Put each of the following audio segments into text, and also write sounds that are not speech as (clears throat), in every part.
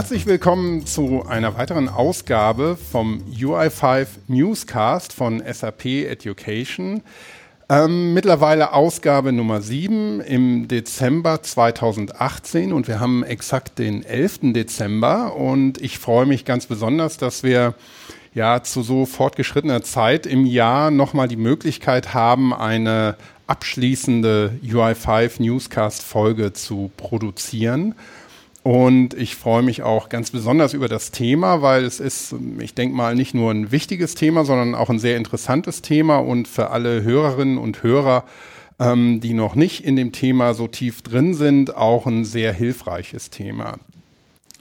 Herzlich willkommen zu einer weiteren Ausgabe vom UI5 Newscast von SAP Education. Ähm, mittlerweile Ausgabe Nummer 7 im Dezember 2018 und wir haben exakt den 11. Dezember und ich freue mich ganz besonders, dass wir ja zu so fortgeschrittener Zeit im Jahr nochmal die Möglichkeit haben, eine abschließende UI5 Newscast Folge zu produzieren. Und ich freue mich auch ganz besonders über das Thema, weil es ist, ich denke mal, nicht nur ein wichtiges Thema, sondern auch ein sehr interessantes Thema und für alle Hörerinnen und Hörer, ähm, die noch nicht in dem Thema so tief drin sind, auch ein sehr hilfreiches Thema.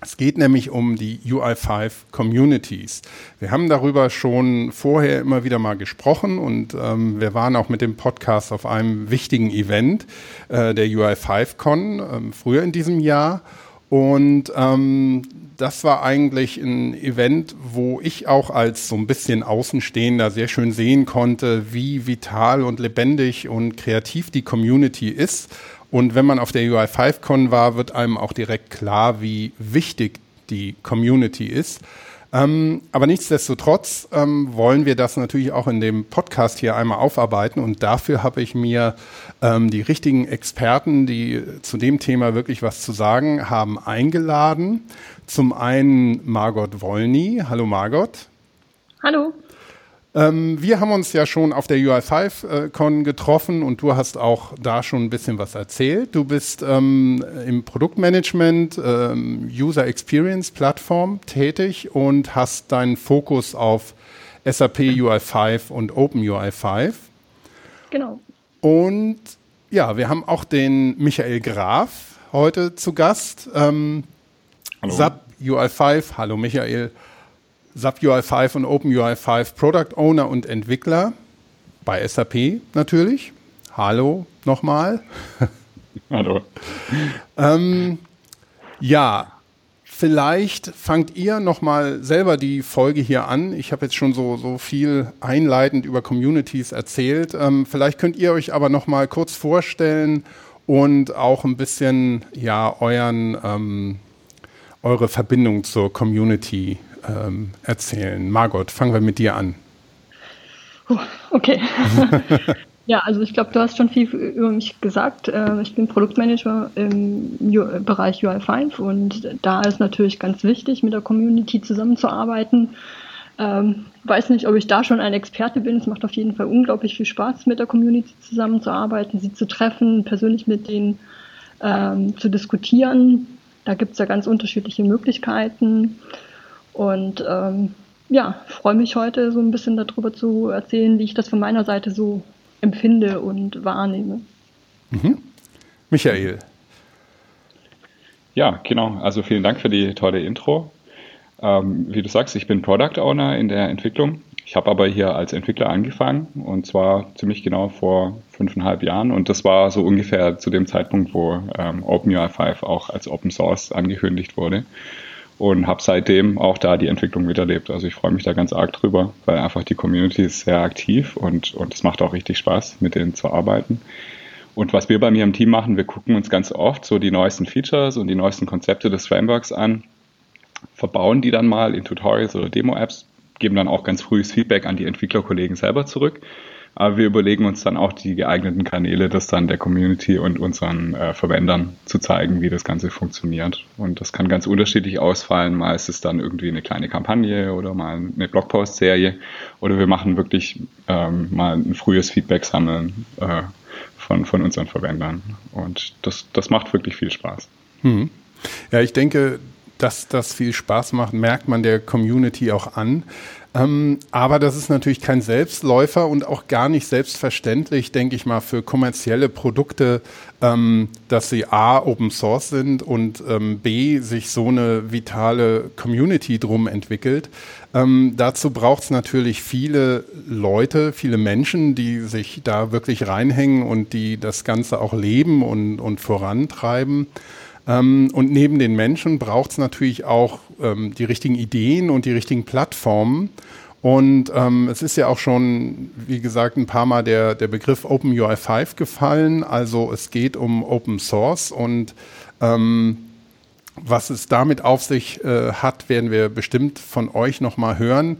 Es geht nämlich um die UI5 Communities. Wir haben darüber schon vorher immer wieder mal gesprochen und ähm, wir waren auch mit dem Podcast auf einem wichtigen Event, äh, der UI5Con, äh, früher in diesem Jahr. Und ähm, das war eigentlich ein Event, wo ich auch als so ein bisschen Außenstehender sehr schön sehen konnte, wie vital und lebendig und kreativ die Community ist. Und wenn man auf der UI5Con war, wird einem auch direkt klar, wie wichtig die Community ist. Ähm, aber nichtsdestotrotz ähm, wollen wir das natürlich auch in dem Podcast hier einmal aufarbeiten und dafür habe ich mir ähm, die richtigen Experten, die zu dem Thema wirklich was zu sagen haben, eingeladen. Zum einen Margot Wolny. Hallo Margot. Hallo. Ähm, wir haben uns ja schon auf der UI5-Con äh, getroffen und du hast auch da schon ein bisschen was erzählt. Du bist ähm, im Produktmanagement, ähm, User Experience Plattform tätig und hast deinen Fokus auf SAP UI5 und Open UI5. Genau. Und ja, wir haben auch den Michael Graf heute zu Gast. Ähm, hallo. SAP UI5. Hallo Michael. SAP UI5 und Open UI5 Product Owner und Entwickler bei SAP natürlich. Hallo nochmal. (laughs) Hallo. ähm, ja, vielleicht fangt ihr nochmal selber die Folge hier an. Ich habe jetzt schon so, so viel einleitend über Communities erzählt. Ähm, vielleicht könnt ihr euch aber nochmal kurz vorstellen und auch ein bisschen ja euren ähm, eure Verbindung zur Community ähm, erzählen. Margot, fangen wir mit dir an. Okay. (laughs) ja, also ich glaube, du hast schon viel über mich gesagt. Äh, ich bin Produktmanager im Bereich UI5 und da ist natürlich ganz wichtig, mit der Community zusammenzuarbeiten. Ähm, weiß nicht, ob ich da schon ein Experte bin. Es macht auf jeden Fall unglaublich viel Spaß, mit der Community zusammenzuarbeiten, sie zu treffen, persönlich mit denen ähm, zu diskutieren. Da gibt es ja ganz unterschiedliche Möglichkeiten. Und ähm, ja, freue mich heute so ein bisschen darüber zu erzählen, wie ich das von meiner Seite so empfinde und wahrnehme. Mhm. Michael. Ja, genau. Also vielen Dank für die tolle Intro. Ähm, wie du sagst, ich bin Product Owner in der Entwicklung. Ich habe aber hier als Entwickler angefangen und zwar ziemlich genau vor fünfeinhalb Jahren und das war so ungefähr zu dem Zeitpunkt, wo ähm, OpenUI 5 auch als Open Source angekündigt wurde und habe seitdem auch da die Entwicklung miterlebt. Also ich freue mich da ganz arg drüber, weil einfach die Community ist sehr aktiv und, und es macht auch richtig Spaß, mit denen zu arbeiten. Und was wir bei mir im Team machen, wir gucken uns ganz oft so die neuesten Features und die neuesten Konzepte des Frameworks an, verbauen die dann mal in Tutorials oder Demo-Apps, geben dann auch ganz frühes Feedback an die Entwicklerkollegen selber zurück aber wir überlegen uns dann auch die geeigneten Kanäle, das dann der Community und unseren äh, Verwendern zu zeigen, wie das Ganze funktioniert. Und das kann ganz unterschiedlich ausfallen. Mal ist es dann irgendwie eine kleine Kampagne oder mal eine Blogpost-Serie. Oder wir machen wirklich ähm, mal ein frühes Feedback sammeln äh, von, von unseren Verwendern. Und das, das macht wirklich viel Spaß. Hm. Ja, ich denke, dass das viel Spaß macht, merkt man der Community auch an. Ähm, aber das ist natürlich kein Selbstläufer und auch gar nicht selbstverständlich, denke ich mal, für kommerzielle Produkte, ähm, dass sie A, Open Source sind und ähm, B, sich so eine vitale Community drum entwickelt. Ähm, dazu braucht es natürlich viele Leute, viele Menschen, die sich da wirklich reinhängen und die das Ganze auch leben und, und vorantreiben. Ähm, und neben den Menschen braucht es natürlich auch ähm, die richtigen Ideen und die richtigen Plattformen. Und ähm, es ist ja auch schon, wie gesagt, ein paar Mal der, der Begriff OpenUI 5 gefallen. Also es geht um Open Source und ähm, was es damit auf sich äh, hat, werden wir bestimmt von euch nochmal hören.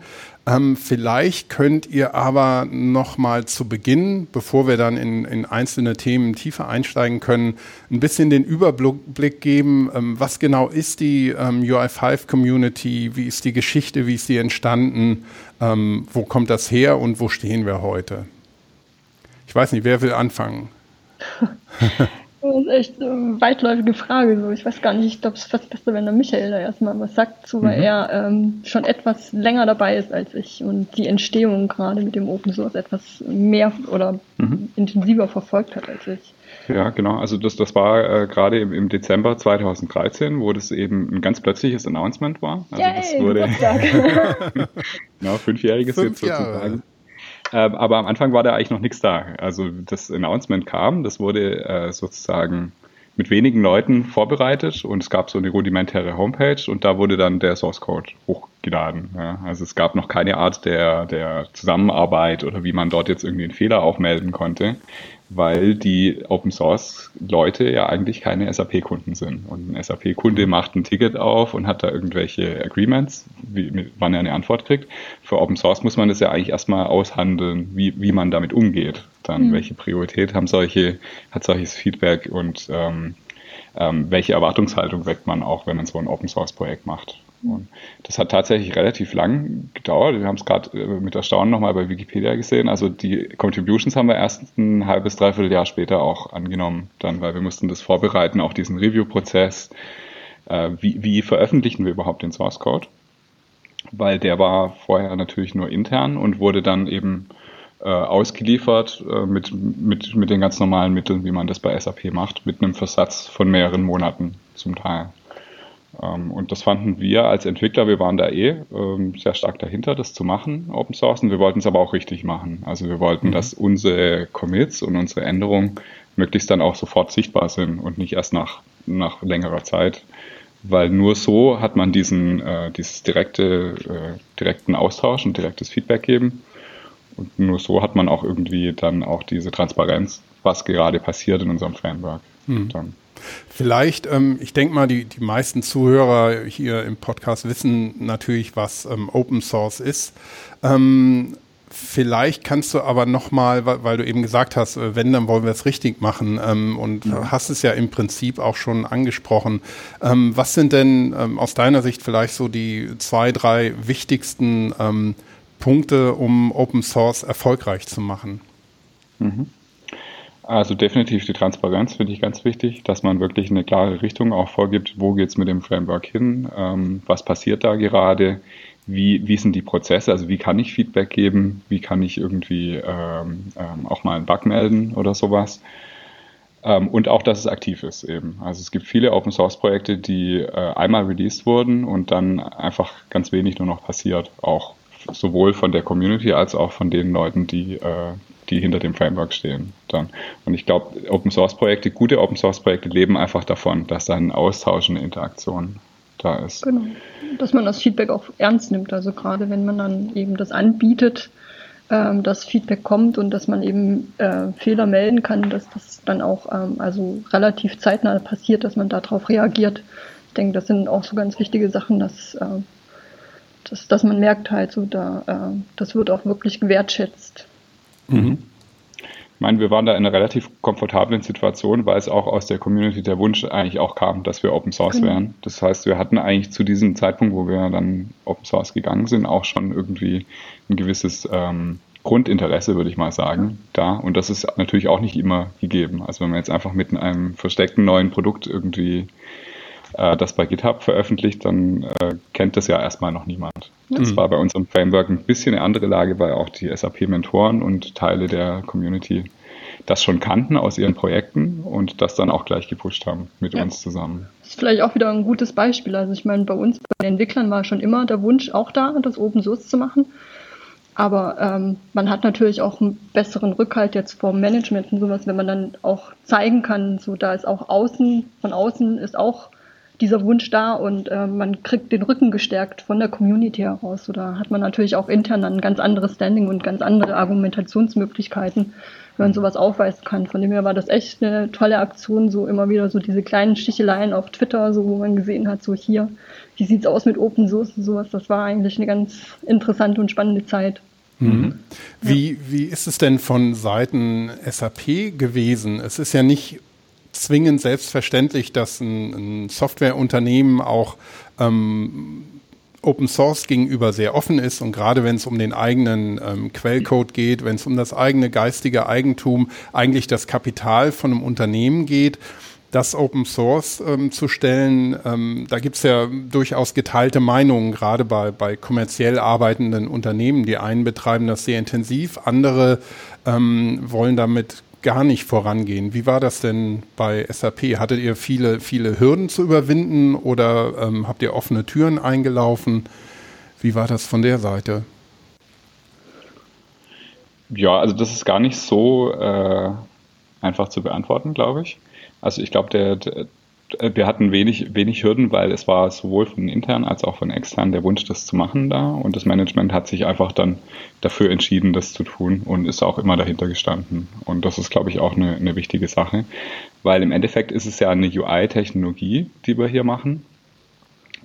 Ähm, vielleicht könnt ihr aber nochmal zu Beginn, bevor wir dann in, in, einzelne Themen tiefer einsteigen können, ein bisschen den Überblick geben, ähm, was genau ist die ähm, UI5 Community, wie ist die Geschichte, wie ist die entstanden, ähm, wo kommt das her und wo stehen wir heute? Ich weiß nicht, wer will anfangen? (laughs) Das ist echt eine weitläufige Frage. So. Ich weiß gar nicht, ich glaube, es ist fast besser, wenn der Michael da erstmal was sagt, so, weil mhm. er ähm, schon etwas länger dabei ist als ich und die Entstehung gerade mit dem Open Source etwas mehr oder mhm. intensiver verfolgt hat als ich. Ja, genau. Also das, das war äh, gerade im, im, Dezember 2013, wo das eben ein ganz plötzliches Announcement war. Also Yay, das wurde (laughs) genau, fünfjähriges Fünf jetzt sozusagen. Ähm, aber am Anfang war da eigentlich noch nichts da. Also das Announcement kam, das wurde äh, sozusagen mit wenigen Leuten vorbereitet und es gab so eine rudimentäre Homepage und da wurde dann der Source Code hochgeladen. Ja. Also es gab noch keine Art der, der Zusammenarbeit oder wie man dort jetzt irgendwie einen Fehler auch melden konnte weil die Open Source Leute ja eigentlich keine SAP-Kunden sind. Und ein SAP-Kunde macht ein Ticket auf und hat da irgendwelche Agreements, wie, wann er eine Antwort kriegt. Für Open Source muss man das ja eigentlich erstmal aushandeln, wie, wie man damit umgeht. Dann, mhm. welche Priorität haben solche, hat solches Feedback und ähm, ähm, welche Erwartungshaltung weckt man auch, wenn man so ein Open Source Projekt macht. Und das hat tatsächlich relativ lang gedauert. Wir haben es gerade äh, mit Erstaunen nochmal bei Wikipedia gesehen. Also die Contributions haben wir erst ein halbes, dreiviertel Jahr später auch angenommen, dann, weil wir mussten das vorbereiten, auch diesen Review-Prozess. Äh, wie, wie veröffentlichen wir überhaupt den Source Code? Weil der war vorher natürlich nur intern und wurde dann eben äh, ausgeliefert äh, mit, mit, mit den ganz normalen Mitteln, wie man das bei SAP macht, mit einem Versatz von mehreren Monaten zum Teil. Ähm, und das fanden wir als Entwickler, wir waren da eh ähm, sehr stark dahinter, das zu machen, Open Source. Und wir wollten es aber auch richtig machen. Also wir wollten, mhm. dass unsere Commits und unsere Änderungen möglichst dann auch sofort sichtbar sind und nicht erst nach, nach längerer Zeit. Weil nur so hat man diesen äh, dieses direkte, äh, direkten Austausch und direktes Feedback geben. Und nur so hat man auch irgendwie dann auch diese Transparenz, was gerade passiert in unserem Framework. Mhm. Vielleicht, ähm, ich denke mal, die, die meisten Zuhörer hier im Podcast wissen natürlich, was ähm, Open Source ist. Ähm, vielleicht kannst du aber nochmal, weil, weil du eben gesagt hast, äh, wenn, dann wollen wir es richtig machen ähm, und ja. hast es ja im Prinzip auch schon angesprochen. Ähm, was sind denn ähm, aus deiner Sicht vielleicht so die zwei, drei wichtigsten Punkte, um Open Source erfolgreich zu machen? Mhm. Also definitiv die Transparenz finde ich ganz wichtig, dass man wirklich eine klare Richtung auch vorgibt, wo geht es mit dem Framework hin, ähm, was passiert da gerade, wie, wie sind die Prozesse, also wie kann ich Feedback geben, wie kann ich irgendwie ähm, ähm, auch mal einen Bug melden oder sowas. Ähm, und auch, dass es aktiv ist eben. Also es gibt viele Open Source Projekte, die äh, einmal released wurden und dann einfach ganz wenig nur noch passiert, auch sowohl von der Community als auch von den Leuten, die, äh, die hinter dem Framework stehen. Dann. Und ich glaube, Open Source Projekte, gute Open Source Projekte leben einfach davon, dass da ein Austausch, eine Interaktion da ist. Genau. Dass man das Feedback auch ernst nimmt. Also gerade wenn man dann eben das anbietet, ähm, dass Feedback kommt und dass man eben äh, Fehler melden kann, dass das dann auch ähm, also relativ zeitnah passiert, dass man darauf reagiert. Ich denke, das sind auch so ganz wichtige Sachen, dass, äh, dass, dass man merkt halt so, da, äh, das wird auch wirklich gewertschätzt. Mhm. Ich meine, wir waren da in einer relativ komfortablen Situation, weil es auch aus der Community der Wunsch eigentlich auch kam, dass wir Open Source genau. wären. Das heißt, wir hatten eigentlich zu diesem Zeitpunkt, wo wir dann Open Source gegangen sind, auch schon irgendwie ein gewisses ähm, Grundinteresse, würde ich mal sagen, da. Und das ist natürlich auch nicht immer gegeben. Also wenn man jetzt einfach mit einem versteckten neuen Produkt irgendwie äh, das bei GitHub veröffentlicht, dann äh, kennt das ja erstmal noch niemand. Das mhm. war bei unserem Framework ein bisschen eine andere Lage, weil auch die SAP-Mentoren und Teile der Community das schon kannten aus ihren Projekten und das dann auch gleich gepusht haben mit ja. uns zusammen. Das ist vielleicht auch wieder ein gutes Beispiel. Also ich meine, bei uns, bei den Entwicklern war schon immer der Wunsch auch da, das Open Source zu machen. Aber ähm, man hat natürlich auch einen besseren Rückhalt jetzt vom Management und sowas, wenn man dann auch zeigen kann, so da ist auch außen, von außen ist auch dieser Wunsch da und äh, man kriegt den Rücken gestärkt von der Community heraus. Oder hat man natürlich auch intern ein ganz anderes Standing und ganz andere Argumentationsmöglichkeiten, wenn man sowas aufweisen kann. Von dem her war das echt eine tolle Aktion, so immer wieder so diese kleinen Sticheleien auf Twitter, so wo man gesehen hat, so hier, wie sieht's aus mit Open Source und sowas. Das war eigentlich eine ganz interessante und spannende Zeit. Mhm. Wie, wie ist es denn von Seiten SAP gewesen? Es ist ja nicht zwingend selbstverständlich, dass ein, ein Softwareunternehmen auch ähm, Open Source gegenüber sehr offen ist und gerade wenn es um den eigenen ähm, Quellcode geht, wenn es um das eigene geistige Eigentum, eigentlich das Kapital von einem Unternehmen geht, das Open Source ähm, zu stellen, ähm, da gibt es ja durchaus geteilte Meinungen, gerade bei, bei kommerziell arbeitenden Unternehmen. Die einen betreiben das sehr intensiv, andere ähm, wollen damit gar nicht vorangehen. Wie war das denn bei SAP? Hattet ihr viele, viele Hürden zu überwinden oder ähm, habt ihr offene Türen eingelaufen? Wie war das von der Seite? Ja, also das ist gar nicht so äh, einfach zu beantworten, glaube ich. Also ich glaube, der, der, wir hatten wenig, wenig Hürden, weil es war sowohl von intern als auch von extern der Wunsch, das zu machen da. Und das Management hat sich einfach dann dafür entschieden, das zu tun und ist auch immer dahinter gestanden. Und das ist, glaube ich, auch eine, eine wichtige Sache, weil im Endeffekt ist es ja eine UI-Technologie, die wir hier machen.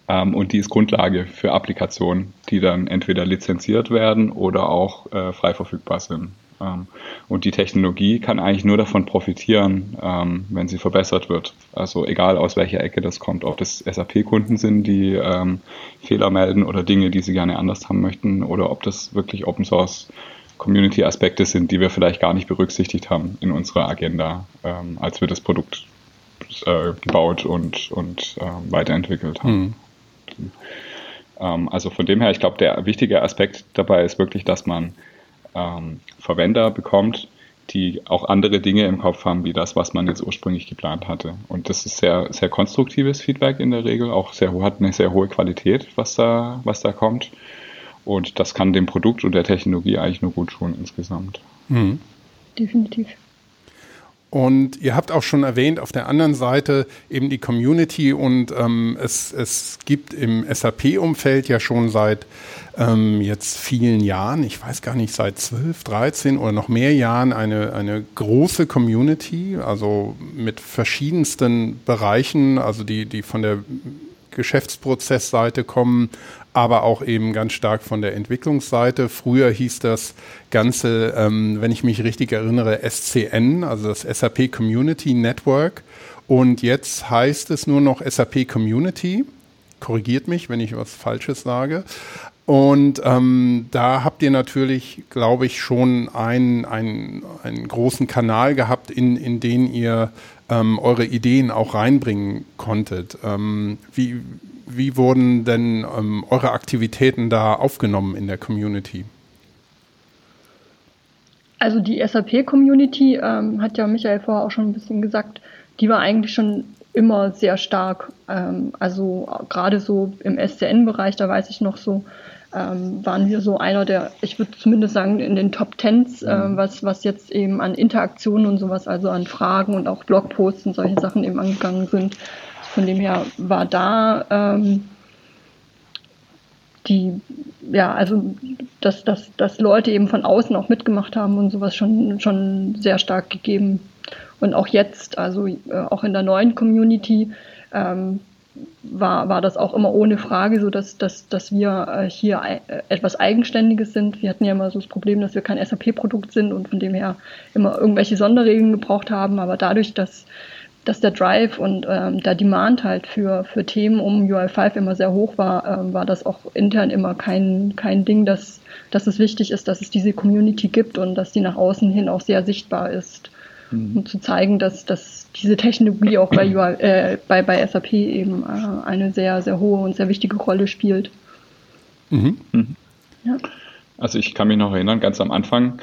Ähm, und die ist Grundlage für Applikationen, die dann entweder lizenziert werden oder auch äh, frei verfügbar sind. Ähm, und die Technologie kann eigentlich nur davon profitieren, ähm, wenn sie verbessert wird. Also egal aus welcher Ecke das kommt, ob das SAP-Kunden sind, die ähm, Fehler melden oder Dinge, die sie gerne anders haben möchten, oder ob das wirklich Open Source Community-Aspekte sind, die wir vielleicht gar nicht berücksichtigt haben in unserer Agenda, als wir das Produkt äh, gebaut und, und weiterentwickelt haben. Mhm. also von dem her, ich glaube, der wichtige Aspekt dabei ist wirklich, dass man ähm, Verwender bekommt, die auch andere Dinge im Kopf haben, wie das, was man jetzt ursprünglich geplant hatte. Und das ist sehr, sehr konstruktives Feedback in der Regel, auch sehr, hat eine sehr hohe Qualität, was da, was da kommt. Und das kann dem Produkt und der Technologie eigentlich nur gut tun insgesamt. Mhm. Definitiv. Und ihr habt auch schon erwähnt, auf der anderen Seite eben die Community und ähm, es, es gibt im SAP-Umfeld ja schon seit ähm, jetzt vielen Jahren, ich weiß gar nicht, seit 12, 13 oder noch mehr Jahren eine, eine große Community, also mit verschiedensten Bereichen, also die, die von der Geschäftsprozessseite kommen, aber auch eben ganz stark von der Entwicklungsseite. Früher hieß das Ganze, ähm, wenn ich mich richtig erinnere, SCN, also das SAP Community Network. Und jetzt heißt es nur noch SAP Community. Korrigiert mich, wenn ich was Falsches sage. Und ähm, da habt ihr natürlich, glaube ich, schon einen, einen, einen großen Kanal gehabt, in, in den ihr ähm, eure Ideen auch reinbringen konntet. Ähm, wie, wie wurden denn ähm, eure Aktivitäten da aufgenommen in der Community? Also die SAP-Community, ähm, hat ja Michael vorher auch schon ein bisschen gesagt, die war eigentlich schon immer sehr stark. Ähm, also gerade so im SCN-Bereich, da weiß ich noch so, ähm, waren wir so einer der, ich würde zumindest sagen, in den Top Tens, äh, was, was jetzt eben an Interaktionen und sowas, also an Fragen und auch Blogposts und solche Sachen eben angegangen sind. Von dem her war da ähm, die, ja, also dass, dass, dass Leute eben von außen auch mitgemacht haben und sowas schon, schon sehr stark gegeben. Und auch jetzt, also äh, auch in der neuen Community, ähm, war, war das auch immer ohne Frage so, dass, dass, dass wir äh, hier äh, etwas Eigenständiges sind. Wir hatten ja immer so das Problem, dass wir kein SAP-Produkt sind und von dem her immer irgendwelche Sonderregeln gebraucht haben. Aber dadurch, dass dass der Drive und ähm, der Demand halt für, für Themen um UI5 immer sehr hoch war, ähm, war das auch intern immer kein, kein Ding, dass, dass es wichtig ist, dass es diese Community gibt und dass die nach außen hin auch sehr sichtbar ist. Mhm. Um zu zeigen, dass, dass diese Technologie auch bei, UI, äh, bei, bei SAP eben äh, eine sehr, sehr hohe und sehr wichtige Rolle spielt. Mhm. Mhm. Ja. Also ich kann mich noch erinnern, ganz am Anfang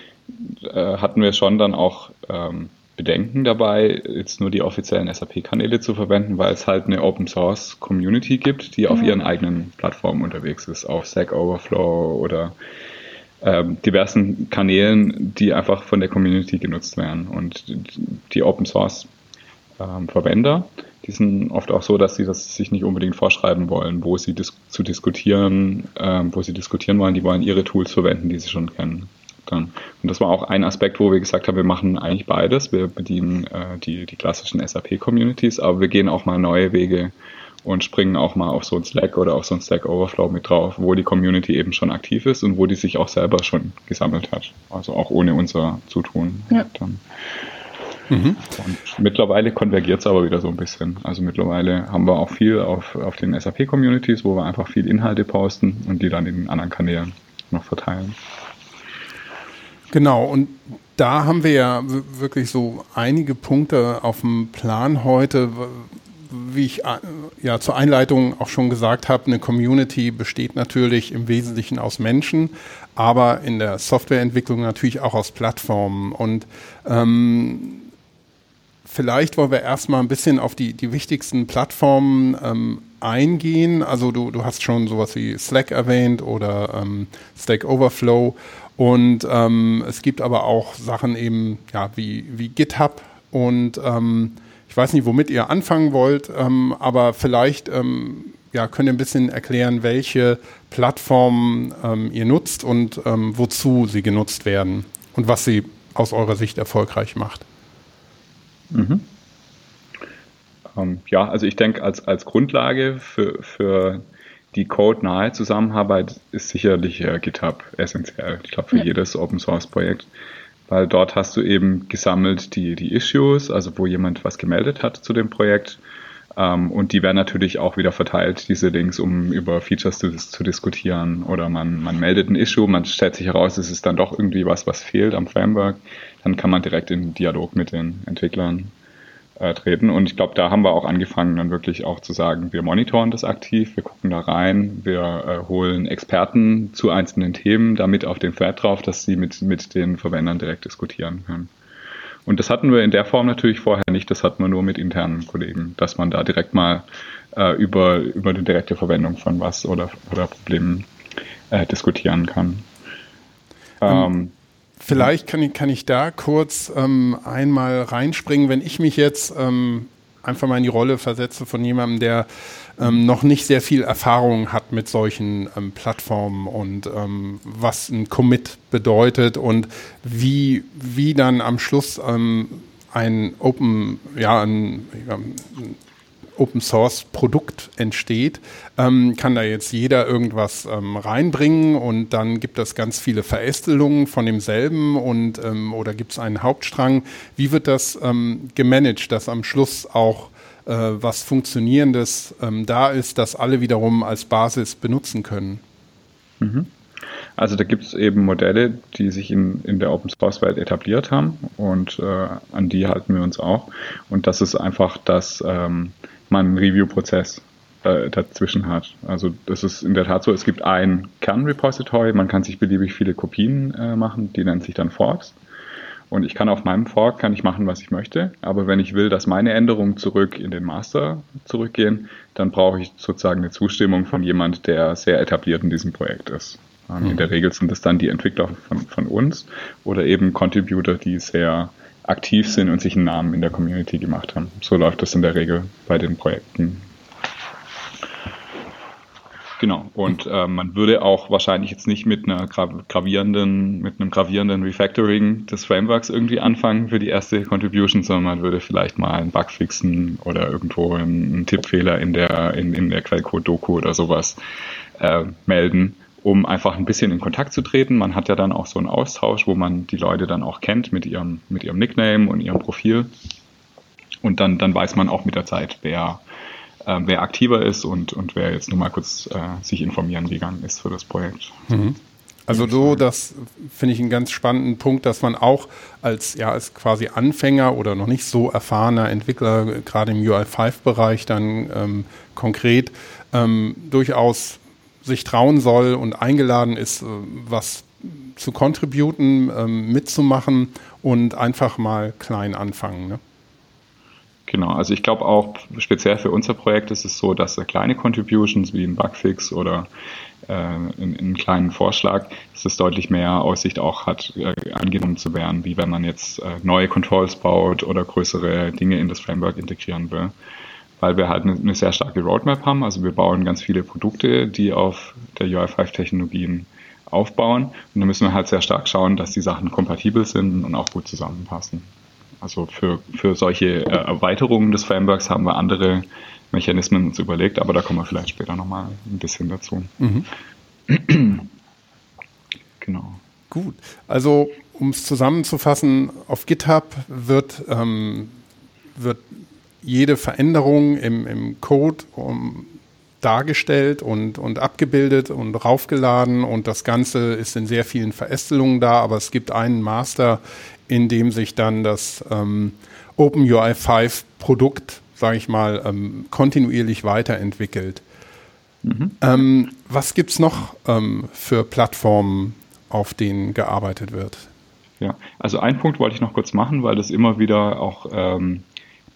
äh, hatten wir schon dann auch ähm, Bedenken dabei, jetzt nur die offiziellen SAP-Kanäle zu verwenden, weil es halt eine Open Source Community gibt, die auf ihren eigenen Plattformen unterwegs ist, auf Stack Overflow oder ähm, diversen Kanälen, die einfach von der Community genutzt werden. Und die Open Source ähm, Verwender, die sind oft auch so, dass sie das sich nicht unbedingt vorschreiben wollen, wo sie dis zu diskutieren, ähm, wo sie diskutieren wollen, die wollen ihre Tools verwenden, die sie schon kennen. dann. Und das war auch ein Aspekt, wo wir gesagt haben, wir machen eigentlich beides. Wir bedienen äh, die, die klassischen SAP-Communities, aber wir gehen auch mal neue Wege und springen auch mal auf so ein Slack oder auf so ein Stack Overflow mit drauf, wo die Community eben schon aktiv ist und wo die sich auch selber schon gesammelt hat. Also auch ohne unser Zutun. Ja. Dann. Mhm. Und mittlerweile konvergiert es aber wieder so ein bisschen. Also mittlerweile haben wir auch viel auf, auf den SAP-Communities, wo wir einfach viel Inhalte posten und die dann in anderen Kanälen noch verteilen. Genau, und da haben wir ja wirklich so einige Punkte auf dem Plan heute. Wie ich äh, ja zur Einleitung auch schon gesagt habe, eine Community besteht natürlich im Wesentlichen aus Menschen, aber in der Softwareentwicklung natürlich auch aus Plattformen. Und ähm, vielleicht wollen wir erstmal ein bisschen auf die, die wichtigsten Plattformen ähm, eingehen. Also du, du hast schon sowas wie Slack erwähnt oder ähm, Stack Overflow. Und ähm, es gibt aber auch Sachen eben, ja, wie, wie GitHub und ähm, ich weiß nicht, womit ihr anfangen wollt, ähm, aber vielleicht ähm, ja, könnt ihr ein bisschen erklären, welche Plattformen ähm, ihr nutzt und ähm, wozu sie genutzt werden und was sie aus eurer Sicht erfolgreich macht. Mhm. ja, also ich denke, als, als Grundlage für, für die codenahe Zusammenarbeit ist sicherlich äh, GitHub essentiell. Ich glaube, für ja. jedes Open Source Projekt. Weil dort hast du eben gesammelt die, die Issues, also wo jemand was gemeldet hat zu dem Projekt. Ähm, und die werden natürlich auch wieder verteilt, diese Links, um über Features zu, zu diskutieren. Oder man, man meldet ein Issue, man stellt sich heraus, es ist dann doch irgendwie was, was fehlt am Framework. Dann kann man direkt in Dialog mit den Entwicklern äh, treten. Und ich glaube, da haben wir auch angefangen, dann wirklich auch zu sagen, wir monitoren das aktiv, wir gucken da rein, wir äh, holen Experten zu einzelnen Themen damit auf den Thread drauf, dass sie mit, mit den Verwendern direkt diskutieren können. Und das hatten wir in der Form natürlich vorher nicht, das hatten wir nur mit internen Kollegen, dass man da direkt mal äh, über, über die direkte Verwendung von was oder, oder Problemen äh, diskutieren kann. Ähm, Vielleicht kann ich, kann ich da kurz ähm, einmal reinspringen, wenn ich mich jetzt ähm, einfach mal in die Rolle versetze von jemandem, der ähm, noch nicht sehr viel Erfahrung hat mit solchen ähm, Plattformen und ähm, was ein Commit bedeutet und wie, wie dann am Schluss ähm, ein Open, ja, ein, ein Open Source Produkt entsteht, ähm, kann da jetzt jeder irgendwas ähm, reinbringen und dann gibt es ganz viele Verästelungen von demselben und ähm, oder gibt es einen Hauptstrang. Wie wird das ähm, gemanagt, dass am Schluss auch äh, was Funktionierendes ähm, da ist, das alle wiederum als Basis benutzen können? Mhm. Also da gibt es eben Modelle, die sich in, in der Open Source Welt etabliert haben und äh, an die halten wir uns auch. Und das ist einfach das, ähm, man einen Review-Prozess äh, dazwischen hat. Also das ist in der Tat so, es gibt ein Kernrepository, man kann sich beliebig viele Kopien äh, machen, die nennt sich dann Forks. Und ich kann auf meinem Fork kann ich machen, was ich möchte. Aber wenn ich will, dass meine Änderungen zurück in den Master zurückgehen, dann brauche ich sozusagen eine Zustimmung von jemand, der sehr etabliert in diesem Projekt ist. Ähm, mhm. In der Regel sind es dann die Entwickler von, von uns oder eben Contributor, die sehr aktiv sind und sich einen Namen in der Community gemacht haben. So läuft das in der Regel bei den Projekten. Genau. Und äh, man würde auch wahrscheinlich jetzt nicht mit einer gravierenden, mit einem gravierenden Refactoring des Frameworks irgendwie anfangen für die erste Contribution, sondern man würde vielleicht mal einen Bug fixen oder irgendwo einen, Tippfehler in der, in, in der Quellcode-Doku oder sowas äh, melden um einfach ein bisschen in Kontakt zu treten. Man hat ja dann auch so einen Austausch, wo man die Leute dann auch kennt mit ihrem, mit ihrem Nickname und ihrem Profil. Und dann, dann weiß man auch mit der Zeit, wer, äh, wer aktiver ist und, und wer jetzt nur mal kurz äh, sich informieren gegangen ist für das Projekt. Mhm. Also so, das finde ich einen ganz spannenden Punkt, dass man auch als, ja, als quasi Anfänger oder noch nicht so erfahrener Entwickler, gerade im UI5-Bereich dann ähm, konkret, ähm, durchaus sich trauen soll und eingeladen ist, äh, was zu contributen, ähm, mitzumachen und einfach mal klein anfangen. Ne? Genau, also ich glaube auch speziell für unser Projekt ist es so, dass kleine Contributions wie ein Bugfix oder äh, einen kleinen Vorschlag, dass es deutlich mehr Aussicht auch hat, äh, angenommen zu werden, wie wenn man jetzt äh, neue Controls baut oder größere Dinge in das Framework integrieren will weil wir halt eine, sehr starke Roadmap haben. Also wir bauen ganz viele Produkte, die auf der UI5-Technologien aufbauen. Und da müssen wir halt sehr stark schauen, dass die Sachen kompatibel sind und auch gut zusammenpassen. Also für, für solche äh, Erweiterungen des Frameworks haben wir andere Mechanismen uns überlegt, aber da kommen wir vielleicht später nochmal ein bisschen dazu. Mhm. (clears throat) genau. Gut. Also, um es zusammenzufassen, auf GitHub wird, ähm, wird jede Veränderung im, im Code um, dargestellt und, und abgebildet und raufgeladen und das Ganze ist in sehr vielen Verästelungen da, aber es gibt einen Master, in dem sich dann das ähm, OpenUI 5 Produkt, sage ich mal, ähm, kontinuierlich weiterentwickelt. Mhm. Ähm, was gibt es noch ähm, für Plattformen, auf denen gearbeitet wird? Ja, also einen Punkt wollte ich noch kurz machen, weil das immer wieder auch ähm,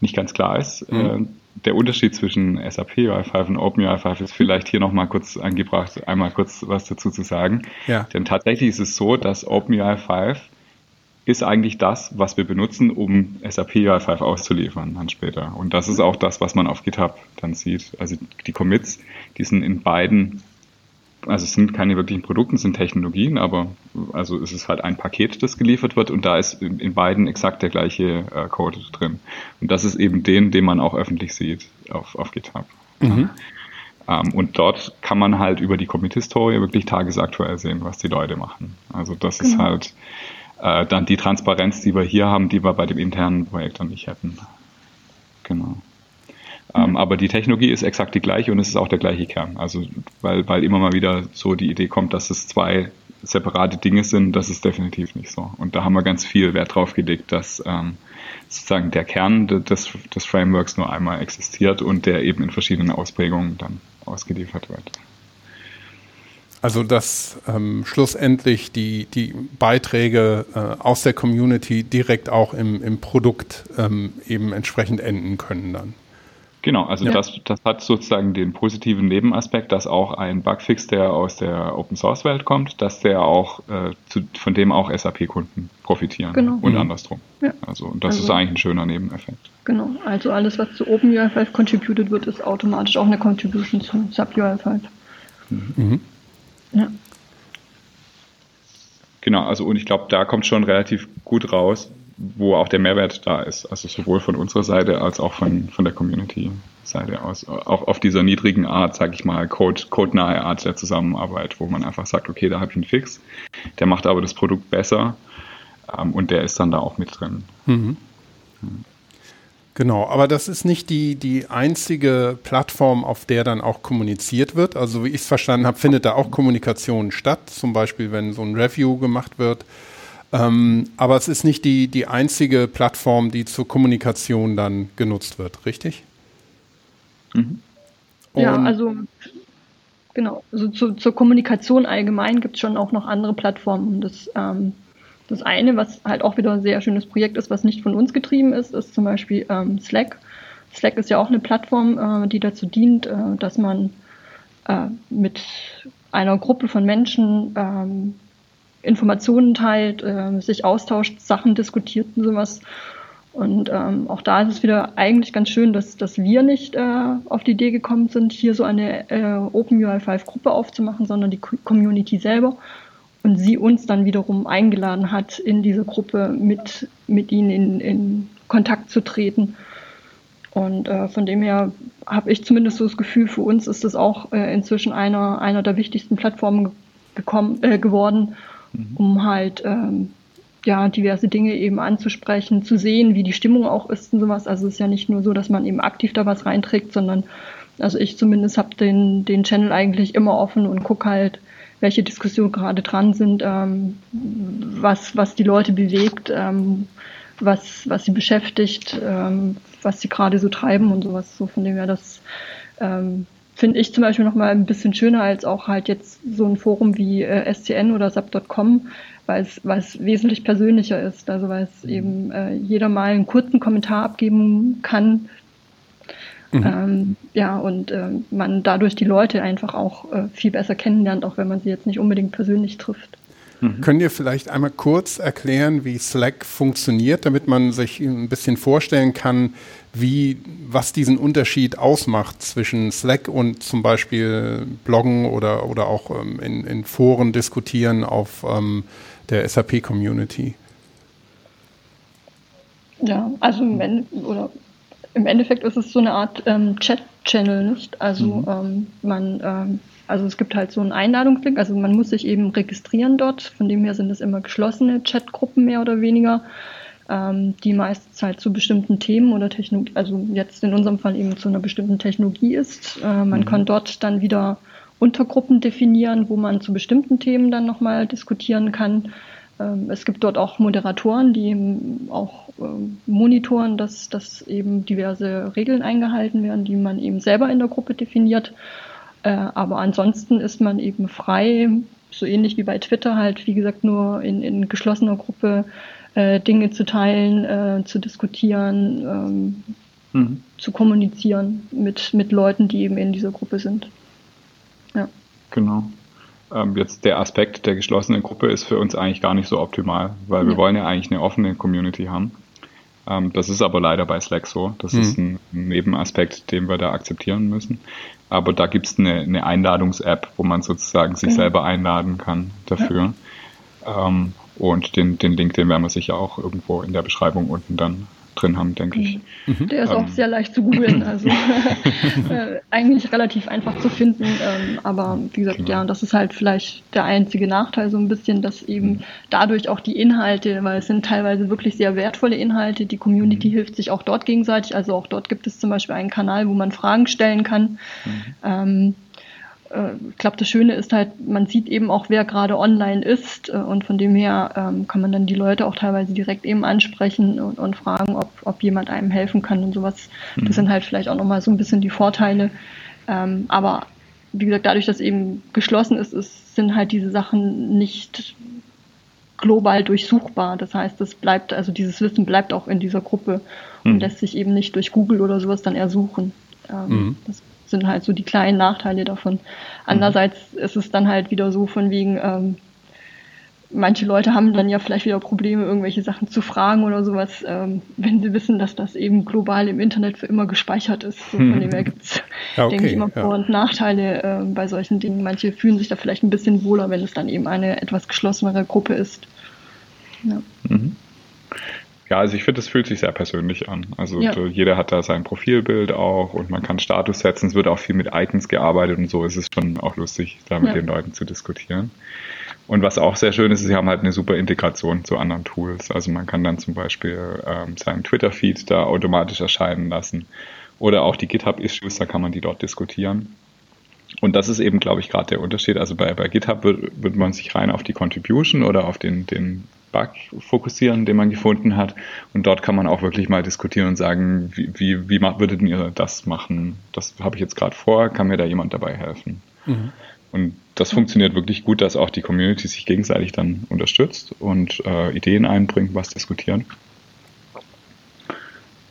nicht ganz klar ist. Mhm. Äh, der Unterschied zwischen SAP UI5 und OpenUI5 ist vielleicht hier nochmal kurz angebracht, einmal kurz was dazu zu sagen. Ja. Denn tatsächlich ist es so, dass OpenUI5 ist eigentlich das, was wir benutzen, um SAP UI5 auszuliefern dann später. Und das ist auch das, was man auf GitHub dann sieht. Also die Commits, die sind in beiden, also es sind keine wirklichen Produkte, es sind Technologien, aber also es ist halt ein Paket, das geliefert wird und da ist in beiden exakt der gleiche äh, Code drin. Und das ist eben den, den man auch öffentlich sieht auf, auf GitHub. Mhm. Um, ähm, und dort kann man halt über die Commit-Historie wirklich tagesaktuell sehen, was die Leute machen. Also das genau. ist halt äh, dann die Transparenz, die wir hier haben, die wir bei dem internen Projekt dann nicht hätten. Genau. Ähm, mhm. aber die Technologie ist exakt die gleiche und es ist auch der gleiche Kern. Also, weil, weil immer mal wieder so die Idee kommt, dass es zwei separate Dinge sind, das ist definitiv nicht so. Und da haben wir ganz viel Wert drauf gelegt, dass ähm, sozusagen der Kern des, des Frameworks nur einmal existiert und der eben in verschiedenen Ausprägungen dann ausgeliefert wird. Also dass ähm, schlussendlich die, die Beiträge äh, aus der Community direkt auch im, im Produkt ähm, eben entsprechend enden können dann. Genau, also ja. das, das hat sozusagen den positiven Nebenaspekt, dass auch ein Bugfix, der aus der Open Source Welt kommt, dass der auch äh, zu, von dem auch SAP-Kunden profitieren genau. und mhm. andersrum. Ja. Also das also, ist eigentlich ein schöner Nebeneffekt. Genau, also alles, was zu OpenUI5 contributed wird, ist automatisch auch eine Contribution zu SubUI5. Mhm. mhm. Ja. Genau, also und ich glaube, da kommt schon relativ gut raus, wo auch der Mehrwert da ist. Also sowohl von unserer Seite als auch von, von der Community-Seite aus. Auch auf dieser niedrigen Art, sage ich mal, Code, codenahe Art der Zusammenarbeit, wo man einfach sagt, okay, da habe ich einen Fix, der macht aber das Produkt besser ähm, und der ist dann da auch mit drin. Mhm. Mhm. Genau, aber das ist nicht die, die einzige Plattform, auf der dann auch kommuniziert wird. Also wie ich es verstanden habe, findet da auch Kommunikation statt, zum Beispiel wenn so ein Review gemacht wird. Ähm, aber es ist nicht die, die einzige Plattform, die zur Kommunikation dann genutzt wird, richtig? Mhm. Ja, also genau, also zu, zur Kommunikation allgemein gibt es schon auch noch andere Plattformen. Das ähm, das eine, was halt auch wieder ein sehr schönes Projekt ist, was nicht von uns getrieben ist, ist zum Beispiel ähm, Slack. Slack ist ja auch eine Plattform, äh, die dazu dient, äh, dass man äh, mit einer Gruppe von Menschen ähm, Informationen teilt, äh, sich austauscht, Sachen diskutiert und sowas. Und ähm, auch da ist es wieder eigentlich ganz schön, dass, dass wir nicht äh, auf die Idee gekommen sind, hier so eine äh, OpenUI5-Gruppe aufzumachen, sondern die Community selber und sie uns dann wiederum eingeladen hat, in diese Gruppe mit, mit ihnen in, in Kontakt zu treten. Und äh, von dem her habe ich zumindest so das Gefühl, für uns ist das auch äh, inzwischen einer, einer der wichtigsten Plattformen gekommen, äh, geworden, mhm. um halt ähm, ja, diverse Dinge eben anzusprechen, zu sehen, wie die Stimmung auch ist und sowas. Also es ist ja nicht nur so, dass man eben aktiv da was reinträgt, sondern also ich zumindest habe den, den Channel eigentlich immer offen und gucke halt, welche Diskussionen gerade dran sind, ähm, was, was die Leute bewegt, ähm, was, was sie beschäftigt, ähm, was sie gerade so treiben und sowas. So von dem her, das ähm, finde ich zum Beispiel nochmal ein bisschen schöner als auch halt jetzt so ein Forum wie äh, SCN oder sub.com, weil es, weil es wesentlich persönlicher ist. Also weil es eben äh, jeder mal einen kurzen Kommentar abgeben kann Mhm. Ähm, ja, und äh, man dadurch die Leute einfach auch äh, viel besser kennenlernt, auch wenn man sie jetzt nicht unbedingt persönlich trifft. Mhm. Könnt ihr vielleicht einmal kurz erklären, wie Slack funktioniert, damit man sich ein bisschen vorstellen kann, wie, was diesen Unterschied ausmacht zwischen Slack und zum Beispiel Bloggen oder, oder auch ähm, in, in, Foren diskutieren auf ähm, der SAP-Community? Ja, also im, Ende, oder im Endeffekt ist es so eine Art ähm, Chat-Channel, nicht? Also mhm. ähm, man, ähm, also es gibt halt so einen Einladungslink, also man muss sich eben registrieren dort. Von dem her sind es immer geschlossene Chatgruppen mehr oder weniger, ähm, die meistens halt zu bestimmten Themen oder Technologie, also jetzt in unserem Fall eben zu einer bestimmten Technologie ist. Äh, man mhm. kann dort dann wieder Untergruppen definieren, wo man zu bestimmten Themen dann nochmal diskutieren kann. Ähm, es gibt dort auch Moderatoren, die auch ähm, monitoren, dass, dass eben diverse Regeln eingehalten werden, die man eben selber in der Gruppe definiert. Äh, aber ansonsten ist man eben frei, so ähnlich wie bei Twitter halt, wie gesagt, nur in, in geschlossener Gruppe äh, Dinge zu teilen, äh, zu diskutieren, ähm, mhm. zu kommunizieren mit, mit Leuten, die eben in dieser Gruppe sind. Ja. Genau ähm, jetzt der Aspekt der geschlossenen Gruppe ist für uns eigentlich gar nicht so optimal, weil ja. wir wollen ja eigentlich eine offene Community haben. Ähm, das ist aber leider bei Slack so. Das mhm. ist ein Nebenaspekt, den wir da akzeptieren müssen. Aber da gibt es eine, eine Einladungs-App, wo man sozusagen sich mhm. selber einladen kann dafür. Ja. Ähm, und den, den Link, den werden wir sicher auch irgendwo in der Beschreibung unten dann drin haben, denke ich. Mhm. Der ist ähm. auch sehr leicht zu googeln, also (laughs) (laughs) äh, eigentlich relativ einfach zu finden, ähm, aber wie gesagt, genau. ja, das ist halt vielleicht der einzige Nachteil so ein bisschen, dass eben mhm. dadurch auch die Inhalte, weil es sind teilweise wirklich sehr wertvolle Inhalte, die Community mhm. hilft sich auch dort gegenseitig, also auch dort gibt es zum Beispiel einen Kanal, wo man Fragen stellen kann. Mhm. Ähm, äh, ich glaube, das Schöne ist halt, man sieht eben auch, wer gerade online ist äh, und von dem her ähm, kann man dann die Leute auch teilweise direkt eben ansprechen und, und fragen, ob, ob jemand einem helfen kann und sowas. Mhm. Das sind halt vielleicht auch nochmal so ein bisschen die Vorteile. Ähm, aber wie gesagt, dadurch, dass eben geschlossen ist, ist, sind halt diese Sachen nicht global durchsuchbar. Das heißt, es bleibt, also dieses Wissen bleibt auch in dieser Gruppe und mhm. lässt sich eben nicht durch Google oder sowas dann ersuchen. Ähm, mhm. Sind halt so die kleinen Nachteile davon. Andererseits ist es dann halt wieder so von wegen, ähm, manche Leute haben dann ja vielleicht wieder Probleme, irgendwelche Sachen zu fragen oder sowas, ähm, wenn sie wissen, dass das eben global im Internet für immer gespeichert ist. So, von dem her (laughs) gibt es, ja, okay, denke ich, immer Vor- und Nachteile äh, bei solchen Dingen. Manche fühlen sich da vielleicht ein bisschen wohler, wenn es dann eben eine etwas geschlossenere Gruppe ist. Ja. Mhm. Ja, also ich finde, es fühlt sich sehr persönlich an. Also ja. jeder hat da sein Profilbild auch und man kann Status setzen. Es wird auch viel mit Icons gearbeitet und so ist es schon auch lustig, da mit ja. den Leuten zu diskutieren. Und was auch sehr schön ist, sie haben halt eine super Integration zu anderen Tools. Also man kann dann zum Beispiel ähm, seinen Twitter-Feed da automatisch erscheinen lassen. Oder auch die GitHub-Issues, da kann man die dort diskutieren. Und das ist eben, glaube ich, gerade der Unterschied. Also bei, bei GitHub wird, wird man sich rein auf die Contribution oder auf den, den Bug fokussieren, den man gefunden hat. Und dort kann man auch wirklich mal diskutieren und sagen, wie, wie, wie würdet ihr das machen? Das habe ich jetzt gerade vor, kann mir da jemand dabei helfen? Mhm. Und das funktioniert wirklich gut, dass auch die Community sich gegenseitig dann unterstützt und äh, Ideen einbringt, was diskutieren.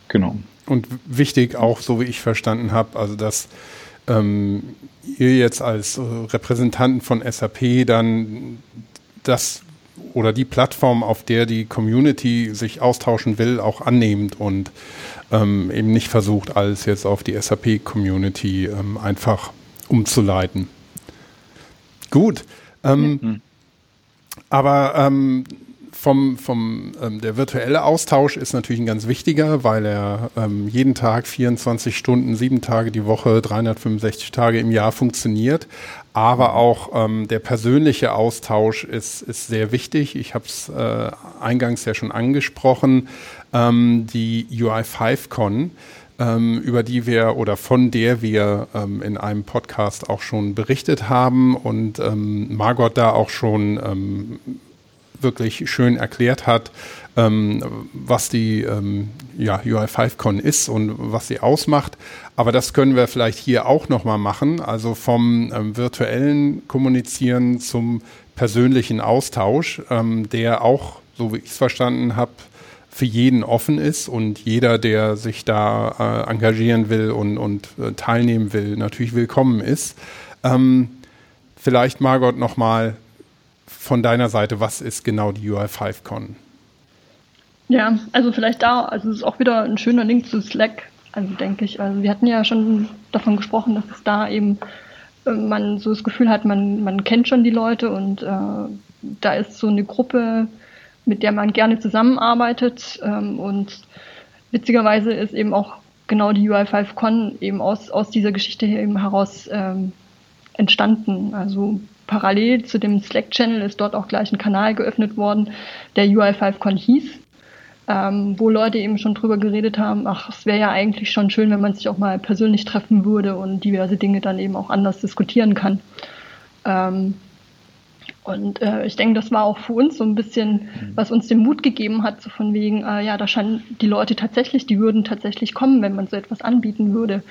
Genau. Und wichtig auch, so wie ich verstanden habe, also dass ähm, ihr jetzt als Repräsentanten von SAP dann das oder die Plattform, auf der die Community sich austauschen will, auch annehmend und ähm, eben nicht versucht, alles jetzt auf die SAP-Community ähm, einfach umzuleiten. Gut. Ähm, mhm. Aber ähm, vom, vom ähm, der virtuelle Austausch ist natürlich ein ganz wichtiger, weil er ähm, jeden Tag 24 Stunden, sieben Tage die Woche, 365 Tage im Jahr funktioniert. Aber auch ähm, der persönliche Austausch ist, ist sehr wichtig. Ich habe es äh, eingangs ja schon angesprochen. Ähm, die UI5Con, ähm, über die wir oder von der wir ähm, in einem Podcast auch schon berichtet haben und ähm, Margot da auch schon ähm, wirklich schön erklärt hat, ähm, was die ähm, ja, UI5Con ist und was sie ausmacht. Aber das können wir vielleicht hier auch nochmal machen, also vom ähm, virtuellen Kommunizieren zum persönlichen Austausch, ähm, der auch, so wie ich es verstanden habe, für jeden offen ist und jeder, der sich da äh, engagieren will und, und äh, teilnehmen will, natürlich willkommen ist. Ähm, vielleicht, Margot, nochmal von deiner Seite, was ist genau die UI5Con? Ja, also vielleicht da, also es ist auch wieder ein schöner Link zu Slack, also denke ich. Also wir hatten ja schon davon gesprochen, dass es da eben äh, man so das Gefühl hat, man, man kennt schon die Leute und äh, da ist so eine Gruppe, mit der man gerne zusammenarbeitet ähm, und witzigerweise ist eben auch genau die UI5Con eben aus, aus dieser Geschichte hier eben heraus ähm, entstanden. Also parallel zu dem Slack-Channel ist dort auch gleich ein Kanal geöffnet worden, der UI5Con hieß ähm, wo Leute eben schon drüber geredet haben, ach, es wäre ja eigentlich schon schön, wenn man sich auch mal persönlich treffen würde und diverse Dinge dann eben auch anders diskutieren kann. Ähm, und äh, ich denke, das war auch für uns so ein bisschen, mhm. was uns den Mut gegeben hat, so von wegen, äh, ja, da scheinen die Leute tatsächlich, die würden tatsächlich kommen, wenn man so etwas anbieten würde.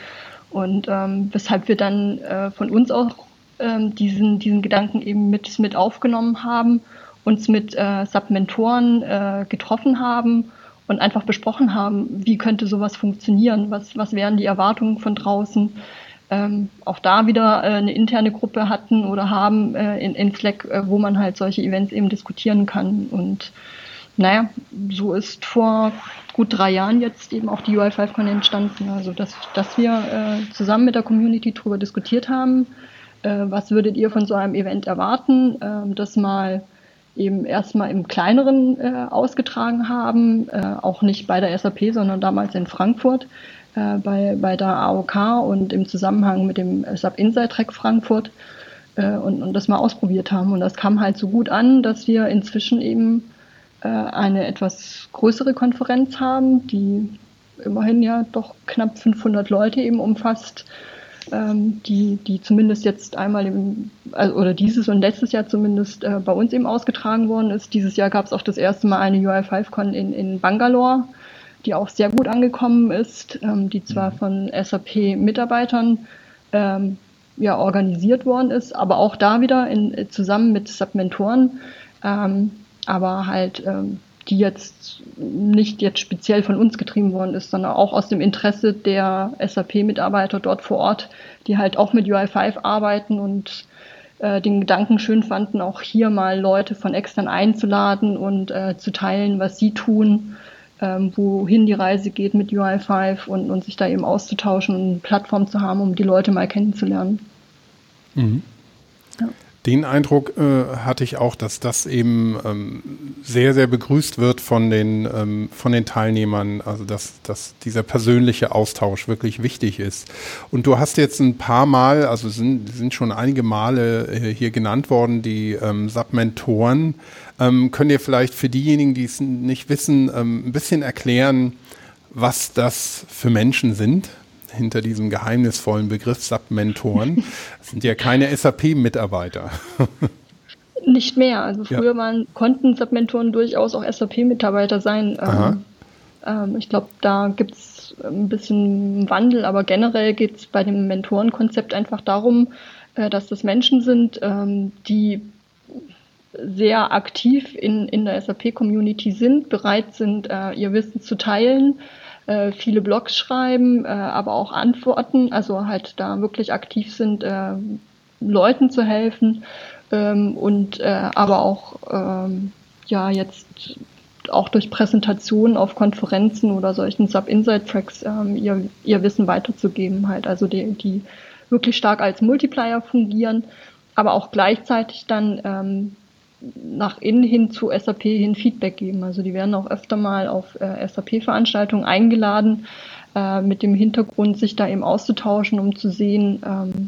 Und ähm, weshalb wir dann äh, von uns auch ähm, diesen, diesen Gedanken eben mit, mit aufgenommen haben uns mit äh, Submentoren äh, getroffen haben und einfach besprochen haben, wie könnte sowas funktionieren, was, was wären die Erwartungen von draußen. Ähm, auch da wieder äh, eine interne Gruppe hatten oder haben äh, in, in Slack, äh, wo man halt solche Events eben diskutieren kann. Und naja, so ist vor gut drei Jahren jetzt eben auch die UI5Con entstanden. Also dass, dass wir äh, zusammen mit der Community darüber diskutiert haben, äh, was würdet ihr von so einem Event erwarten, äh, das mal eben erstmal im kleineren äh, ausgetragen haben, äh, auch nicht bei der SAP, sondern damals in Frankfurt äh, bei, bei der AOK und im Zusammenhang mit dem SAP Inside Track Frankfurt äh, und, und das mal ausprobiert haben. Und das kam halt so gut an, dass wir inzwischen eben eine etwas größere Konferenz haben, die immerhin ja doch knapp 500 Leute eben umfasst ähm, die, die zumindest jetzt einmal im, also, oder dieses und letztes Jahr zumindest äh, bei uns eben ausgetragen worden ist. Dieses Jahr gab es auch das erste Mal eine UI5Con in, in Bangalore, die auch sehr gut angekommen ist, ähm, die zwar mhm. von SAP-Mitarbeitern ähm, ja, organisiert worden ist, aber auch da wieder in, zusammen mit Submentoren, ähm, aber halt ähm, die jetzt nicht jetzt speziell von uns getrieben worden ist, sondern auch aus dem Interesse der SAP-Mitarbeiter dort vor Ort, die halt auch mit UI5 arbeiten und äh, den Gedanken schön fanden, auch hier mal Leute von extern einzuladen und äh, zu teilen, was sie tun, ähm, wohin die Reise geht mit UI5 und, und sich da eben auszutauschen und eine Plattform zu haben, um die Leute mal kennenzulernen. Mhm. Ja den Eindruck äh, hatte ich auch, dass das eben ähm, sehr, sehr begrüßt wird von den, ähm, von den Teilnehmern, also dass, dass dieser persönliche Austausch wirklich wichtig ist. Und du hast jetzt ein paar Mal, also sind, sind schon einige Male äh, hier genannt worden, die ähm, Submentoren. Ähm, könnt ihr vielleicht für diejenigen, die es nicht wissen, ähm, ein bisschen erklären, was das für Menschen sind? Hinter diesem geheimnisvollen Begriff Submentoren. Das sind ja keine SAP-Mitarbeiter. (laughs) Nicht mehr. Also früher ja. waren, konnten Submentoren durchaus auch SAP-Mitarbeiter sein. Ähm, ähm, ich glaube, da gibt es ein bisschen Wandel, aber generell geht es bei dem Mentorenkonzept einfach darum, äh, dass das Menschen sind, ähm, die sehr aktiv in, in der SAP-Community sind, bereit sind, äh, ihr Wissen zu teilen, äh, viele Blogs schreiben, äh, aber auch antworten, also halt da wirklich aktiv sind, äh, Leuten zu helfen ähm, und äh, aber auch ähm, ja jetzt auch durch Präsentationen auf Konferenzen oder solchen Sub-Inside-Tracks ähm, ihr, ihr Wissen weiterzugeben, halt, also die, die wirklich stark als Multiplier fungieren, aber auch gleichzeitig dann ähm, nach innen hin zu SAP hin Feedback geben. Also die werden auch öfter mal auf äh, SAP-Veranstaltungen eingeladen, äh, mit dem Hintergrund, sich da eben auszutauschen, um zu sehen, ähm,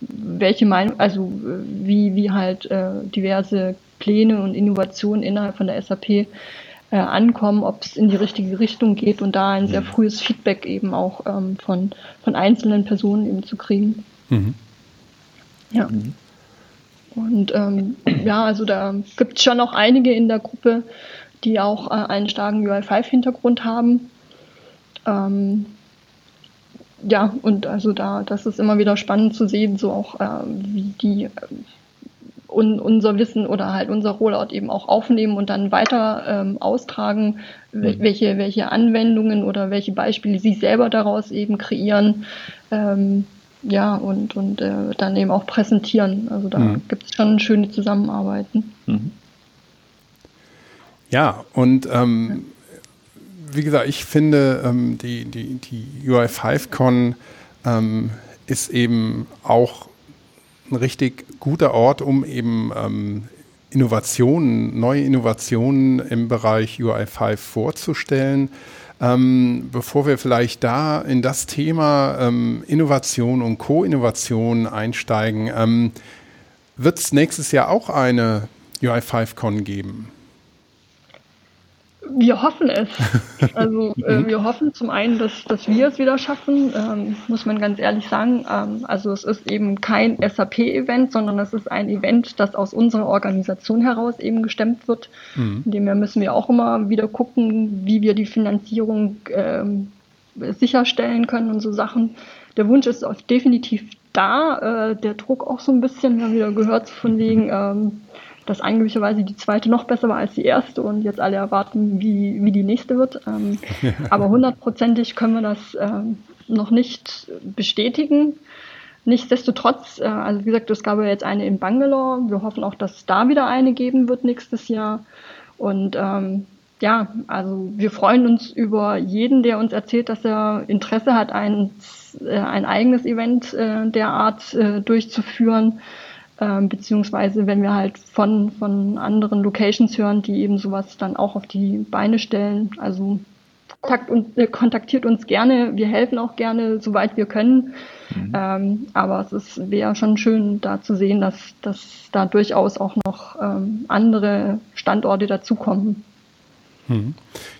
welche Meinung, also wie, wie halt äh, diverse Pläne und Innovationen innerhalb von der SAP äh, ankommen, ob es in die richtige Richtung geht und da ein sehr mhm. frühes Feedback eben auch ähm, von, von einzelnen Personen eben zu kriegen. Mhm. Ja. Und ähm, ja, also da gibt es schon noch einige in der Gruppe, die auch äh, einen starken UI5-Hintergrund haben. Ähm, ja, und also da, das ist immer wieder spannend zu sehen, so auch äh, wie die äh, un, unser Wissen oder halt unser Rollout eben auch aufnehmen und dann weiter ähm, austragen, mhm. welche, welche Anwendungen oder welche Beispiele sie selber daraus eben kreieren. Ähm, ja, und, und äh, dann eben auch präsentieren. Also da mhm. gibt es schon schöne Zusammenarbeiten. Mhm. Ja, und ähm, wie gesagt, ich finde, ähm, die, die, die UI5Con ähm, ist eben auch ein richtig guter Ort, um eben ähm, Innovationen, neue Innovationen im Bereich UI5 vorzustellen. Ähm, bevor wir vielleicht da in das Thema ähm, Innovation und Co-Innovation einsteigen, ähm, wird es nächstes Jahr auch eine UI5Con geben? Wir hoffen es. (laughs) Also äh, mhm. wir hoffen zum einen, dass, dass wir es wieder schaffen, ähm, muss man ganz ehrlich sagen. Ähm, also es ist eben kein SAP-Event, sondern es ist ein Event, das aus unserer Organisation heraus eben gestemmt wird. Mhm. Indem müssen wir auch immer wieder gucken, wie wir die Finanzierung ähm, sicherstellen können und so Sachen. Der Wunsch ist definitiv da, äh, der Druck auch so ein bisschen, wir haben wieder gehört von wegen, (laughs) ähm, dass angeblicherweise die zweite noch besser war als die erste und jetzt alle erwarten, wie, wie die nächste wird. Ähm, (laughs) aber hundertprozentig können wir das ähm, noch nicht bestätigen. Nichtsdestotrotz, äh, also wie gesagt, es gab ja jetzt eine in Bangalore. Wir hoffen auch, dass da wieder eine geben wird nächstes Jahr. Und ähm, ja, also wir freuen uns über jeden, der uns erzählt, dass er Interesse hat, ein, äh, ein eigenes Event äh, der Art äh, durchzuführen ähm, beziehungsweise wenn wir halt von, von anderen Locations hören, die eben sowas dann auch auf die Beine stellen. Also und, äh, kontaktiert uns gerne, wir helfen auch gerne, soweit wir können. Mhm. Ähm, aber es wäre schon schön, da zu sehen, dass, dass da durchaus auch noch ähm, andere Standorte dazukommen. Mhm.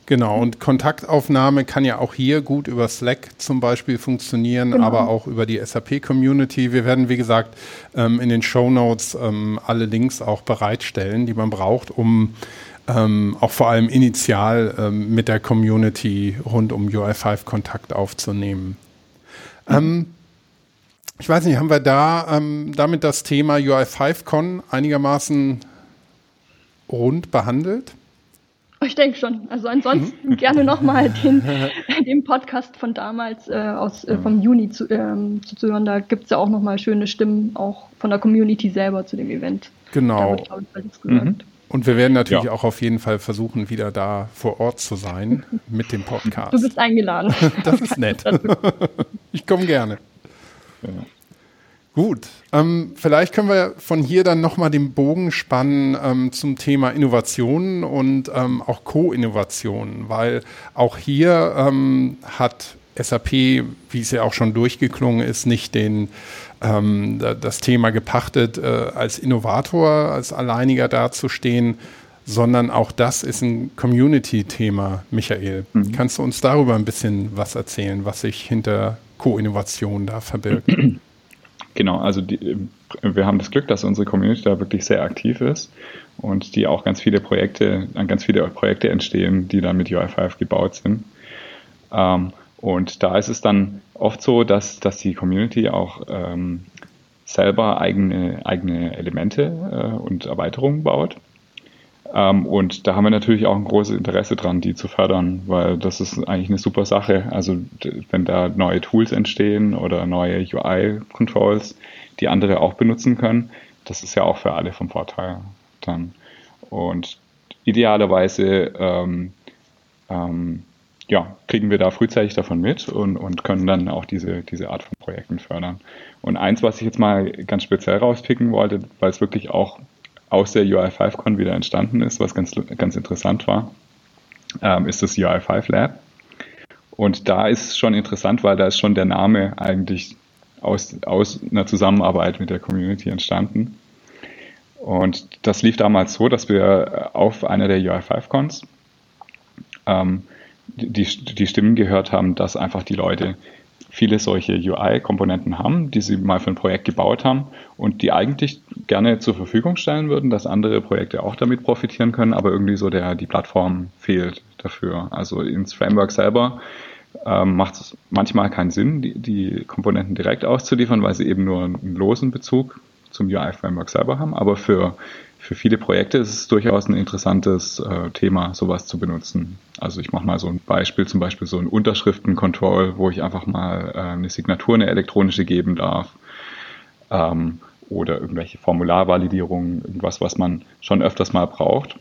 Genau, und Kontaktaufnahme kann ja auch hier gut über Slack zum Beispiel funktionieren, genau. aber auch über die SAP-Community. Wir werden, wie gesagt, ähm, in den Show Notes ähm, alle Links auch bereitstellen, die man braucht, um ähm, auch vor allem initial ähm, mit der Community rund um UI5 Kontakt aufzunehmen. Mhm. ich weiß nicht, haben wir da damit das Thema UI5Con einigermaßen rund behandelt? Ich denke schon. Also ansonsten mhm. gerne nochmal den, (laughs) den Podcast von damals äh, aus, äh, vom Juni zu, ähm, zu, hören. Da gibt es ja auch nochmal schöne Stimmen, auch von der Community selber zu dem Event. Genau. Mhm. Und wir werden natürlich ja. auch auf jeden Fall versuchen, wieder da vor Ort zu sein (laughs) mit dem Podcast. Du bist eingeladen. (laughs) das ist nett. ich komme gerne. Ja. Gut, ähm, vielleicht können wir von hier dann nochmal den Bogen spannen ähm, zum Thema Innovationen und ähm, auch Co-Innovationen, weil auch hier ähm, hat SAP, wie es ja auch schon durchgeklungen ist, nicht den, ähm, das Thema gepachtet, äh, als Innovator, als Alleiniger dazustehen, sondern auch das ist ein Community-Thema, Michael. Mhm. Kannst du uns darüber ein bisschen was erzählen, was sich hinter Co-Innovation da verbirgt? (clears throat) Genau, also die, wir haben das Glück, dass unsere Community da wirklich sehr aktiv ist und die auch ganz viele Projekte, an ganz viele Projekte entstehen, die dann mit UI5 gebaut sind. Ähm, und da ist es dann oft so, dass, dass die Community auch ähm, selber eigene, eigene Elemente äh, und Erweiterungen baut. Ähm, und da haben wir natürlich auch ein großes Interesse dran, die zu fördern, weil das ist eigentlich eine super Sache. Also wenn da neue Tools entstehen oder neue UI-Controls, die andere auch benutzen können, das ist ja auch für alle vom Vorteil dann. Und idealerweise ähm, ähm, ja, kriegen wir da frühzeitig davon mit und, und können dann auch diese, diese Art von Projekten fördern. Und eins, was ich jetzt mal ganz speziell rauspicken wollte, weil es wirklich auch aus der UI5Con wieder entstanden ist, was ganz, ganz interessant war, ähm, ist das UI5 Lab. Und da ist schon interessant, weil da ist schon der Name eigentlich aus, aus einer Zusammenarbeit mit der Community entstanden. Und das lief damals so, dass wir auf einer der UI5Cons ähm, die, die Stimmen gehört haben, dass einfach die Leute viele solche UI-Komponenten haben, die sie mal für ein Projekt gebaut haben und die eigentlich gerne zur Verfügung stellen würden, dass andere Projekte auch damit profitieren können, aber irgendwie so der, die Plattform fehlt dafür. Also ins Framework selber ähm, macht es manchmal keinen Sinn, die, die Komponenten direkt auszuliefern, weil sie eben nur einen losen Bezug zum UI-Framework selber haben, aber für, für viele Projekte ist es durchaus ein interessantes äh, Thema, sowas zu benutzen. Also ich mache mal so ein Beispiel, zum Beispiel so ein Unterschriften-Control, wo ich einfach mal äh, eine Signatur, eine elektronische geben darf. Ähm, oder irgendwelche Formularvalidierungen, irgendwas, was man schon öfters mal braucht,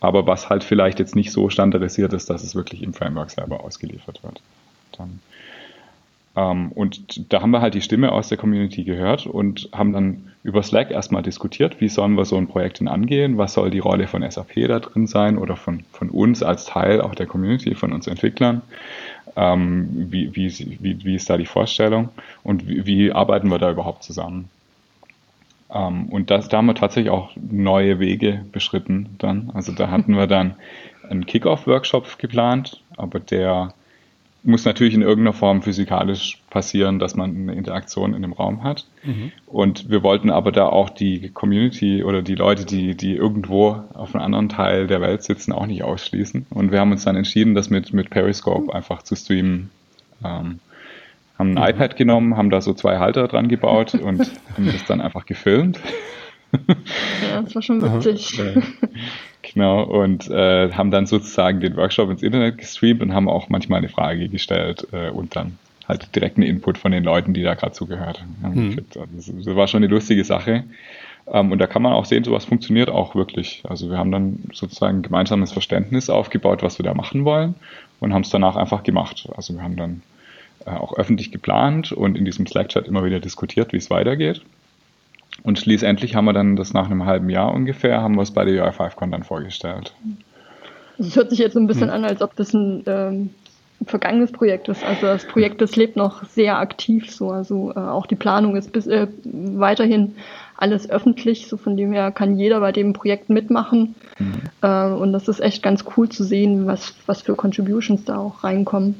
aber was halt vielleicht jetzt nicht so standardisiert ist, dass es wirklich im Framework selber ausgeliefert wird. Dann ähm, und da haben wir halt die Stimme aus der Community gehört und haben dann über Slack erstmal diskutiert, wie sollen wir so ein Projekt denn angehen, was soll die Rolle von SAP da drin sein oder von, von uns als Teil auch der Community, von uns Entwicklern. Ähm, wie, wie, wie, wie ist da die Vorstellung und wie, wie arbeiten wir da überhaupt zusammen? Ähm, und das, da haben wir tatsächlich auch neue Wege beschritten dann. Also da hatten wir dann einen Kickoff-Workshop geplant, aber der muss natürlich in irgendeiner Form physikalisch passieren, dass man eine Interaktion in dem Raum hat. Mhm. Und wir wollten aber da auch die Community oder die Leute, die, die irgendwo auf einem anderen Teil der Welt sitzen, auch nicht ausschließen. Und wir haben uns dann entschieden, das mit, mit Periscope einfach zu streamen. Ähm, haben ein mhm. iPad genommen, haben da so zwei Halter dran gebaut (laughs) und haben das dann einfach gefilmt. Ja, das war schon (laughs) witzig. Genau, und äh, haben dann sozusagen den Workshop ins Internet gestreamt und haben auch manchmal eine Frage gestellt äh, und dann halt direkt einen Input von den Leuten, die da gerade zugehört haben. Mhm. Also das, das, war schon eine lustige Sache. Ähm, und da kann man auch sehen, sowas funktioniert auch wirklich. Also wir haben dann sozusagen ein gemeinsames Verständnis aufgebaut, was wir da machen wollen und haben es danach einfach gemacht. Also wir haben dann äh, auch öffentlich geplant und in diesem Slack-Chat immer wieder diskutiert, wie es weitergeht. Und schließlich haben wir dann das nach einem halben Jahr ungefähr, haben wir es bei der UI5Con dann vorgestellt. Es hört sich jetzt so ein bisschen hm. an, als ob das ein ähm, vergangenes Projekt ist. Also das Projekt, das lebt noch sehr aktiv so. Also äh, auch die Planung ist bis, äh, weiterhin alles öffentlich. So von dem her kann jeder bei dem Projekt mitmachen. Mhm. Äh, und das ist echt ganz cool zu sehen, was, was für Contributions da auch reinkommen.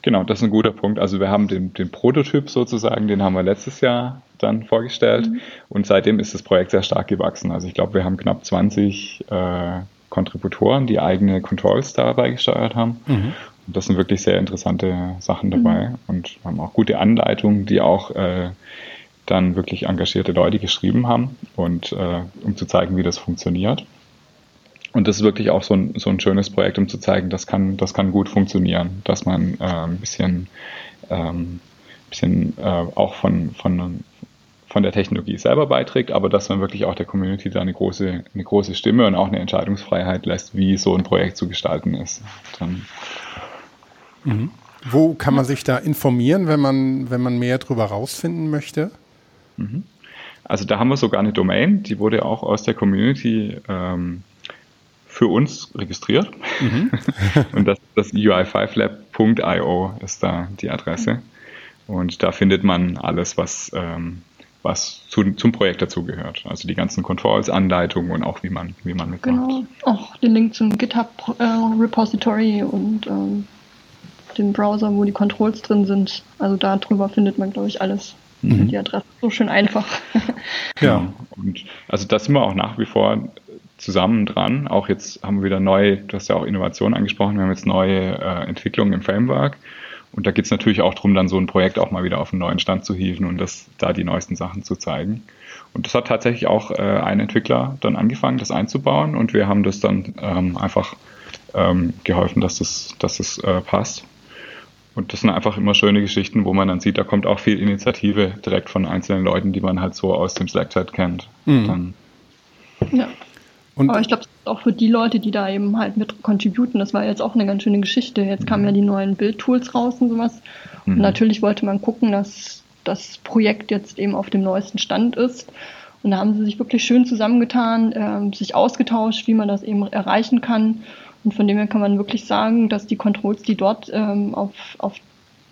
Genau, das ist ein guter Punkt. Also wir haben den, den Prototyp sozusagen, den haben wir letztes Jahr dann vorgestellt mhm. und seitdem ist das Projekt sehr stark gewachsen. Also ich glaube, wir haben knapp 20 äh, Kontributoren, die eigene Controls dabei gesteuert haben. Mhm. Und das sind wirklich sehr interessante Sachen dabei mhm. und haben auch gute Anleitungen, die auch äh, dann wirklich engagierte Leute geschrieben haben und äh, um zu zeigen, wie das funktioniert. Und das ist wirklich auch so ein, so ein schönes Projekt, um zu zeigen, das kann, das kann gut funktionieren, dass man äh, ein bisschen, ähm, bisschen äh, auch von, von, von der Technologie selber beiträgt, aber dass man wirklich auch der Community da eine große, eine große Stimme und auch eine Entscheidungsfreiheit lässt, wie so ein Projekt zu gestalten ist. Mhm. Wo kann man sich da informieren, wenn man, wenn man mehr darüber rausfinden möchte? Mhm. Also da haben wir sogar eine Domain, die wurde auch aus der Community ähm, für uns registriert. Mhm. (laughs) und das, das UI5lab.io ist da die Adresse. Und da findet man alles, was, ähm, was zu, zum Projekt dazugehört. Also die ganzen Controls, Anleitungen und auch wie man, wie man mitmacht. Genau, auch den Link zum GitHub äh, Repository und ähm, den Browser, wo die Controls drin sind. Also darüber findet man, glaube ich, alles. Mhm. Die Adresse ist so schön einfach. (laughs) ja, und also da sind wir auch nach wie vor zusammen dran. Auch jetzt haben wir wieder neue, du hast ja auch Innovation angesprochen, wir haben jetzt neue äh, Entwicklungen im Framework. Und da geht es natürlich auch darum, dann so ein Projekt auch mal wieder auf einen neuen Stand zu hieven und das, da die neuesten Sachen zu zeigen. Und das hat tatsächlich auch äh, ein Entwickler dann angefangen, das einzubauen und wir haben das dann ähm, einfach ähm, geholfen, dass das, dass das äh, passt. Und das sind einfach immer schöne Geschichten, wo man dann sieht, da kommt auch viel Initiative direkt von einzelnen Leuten, die man halt so aus dem Slack-Chat kennt. Mhm. ja. Und Aber ich glaube, auch für die Leute, die da eben halt mit contributen, das war jetzt auch eine ganz schöne Geschichte. Jetzt kamen ja die neuen Bildtools raus und sowas. Mhm. Und natürlich wollte man gucken, dass das Projekt jetzt eben auf dem neuesten Stand ist. Und da haben sie sich wirklich schön zusammengetan, äh, sich ausgetauscht, wie man das eben erreichen kann. Und von dem her kann man wirklich sagen, dass die Controls, die dort ähm, auf, auf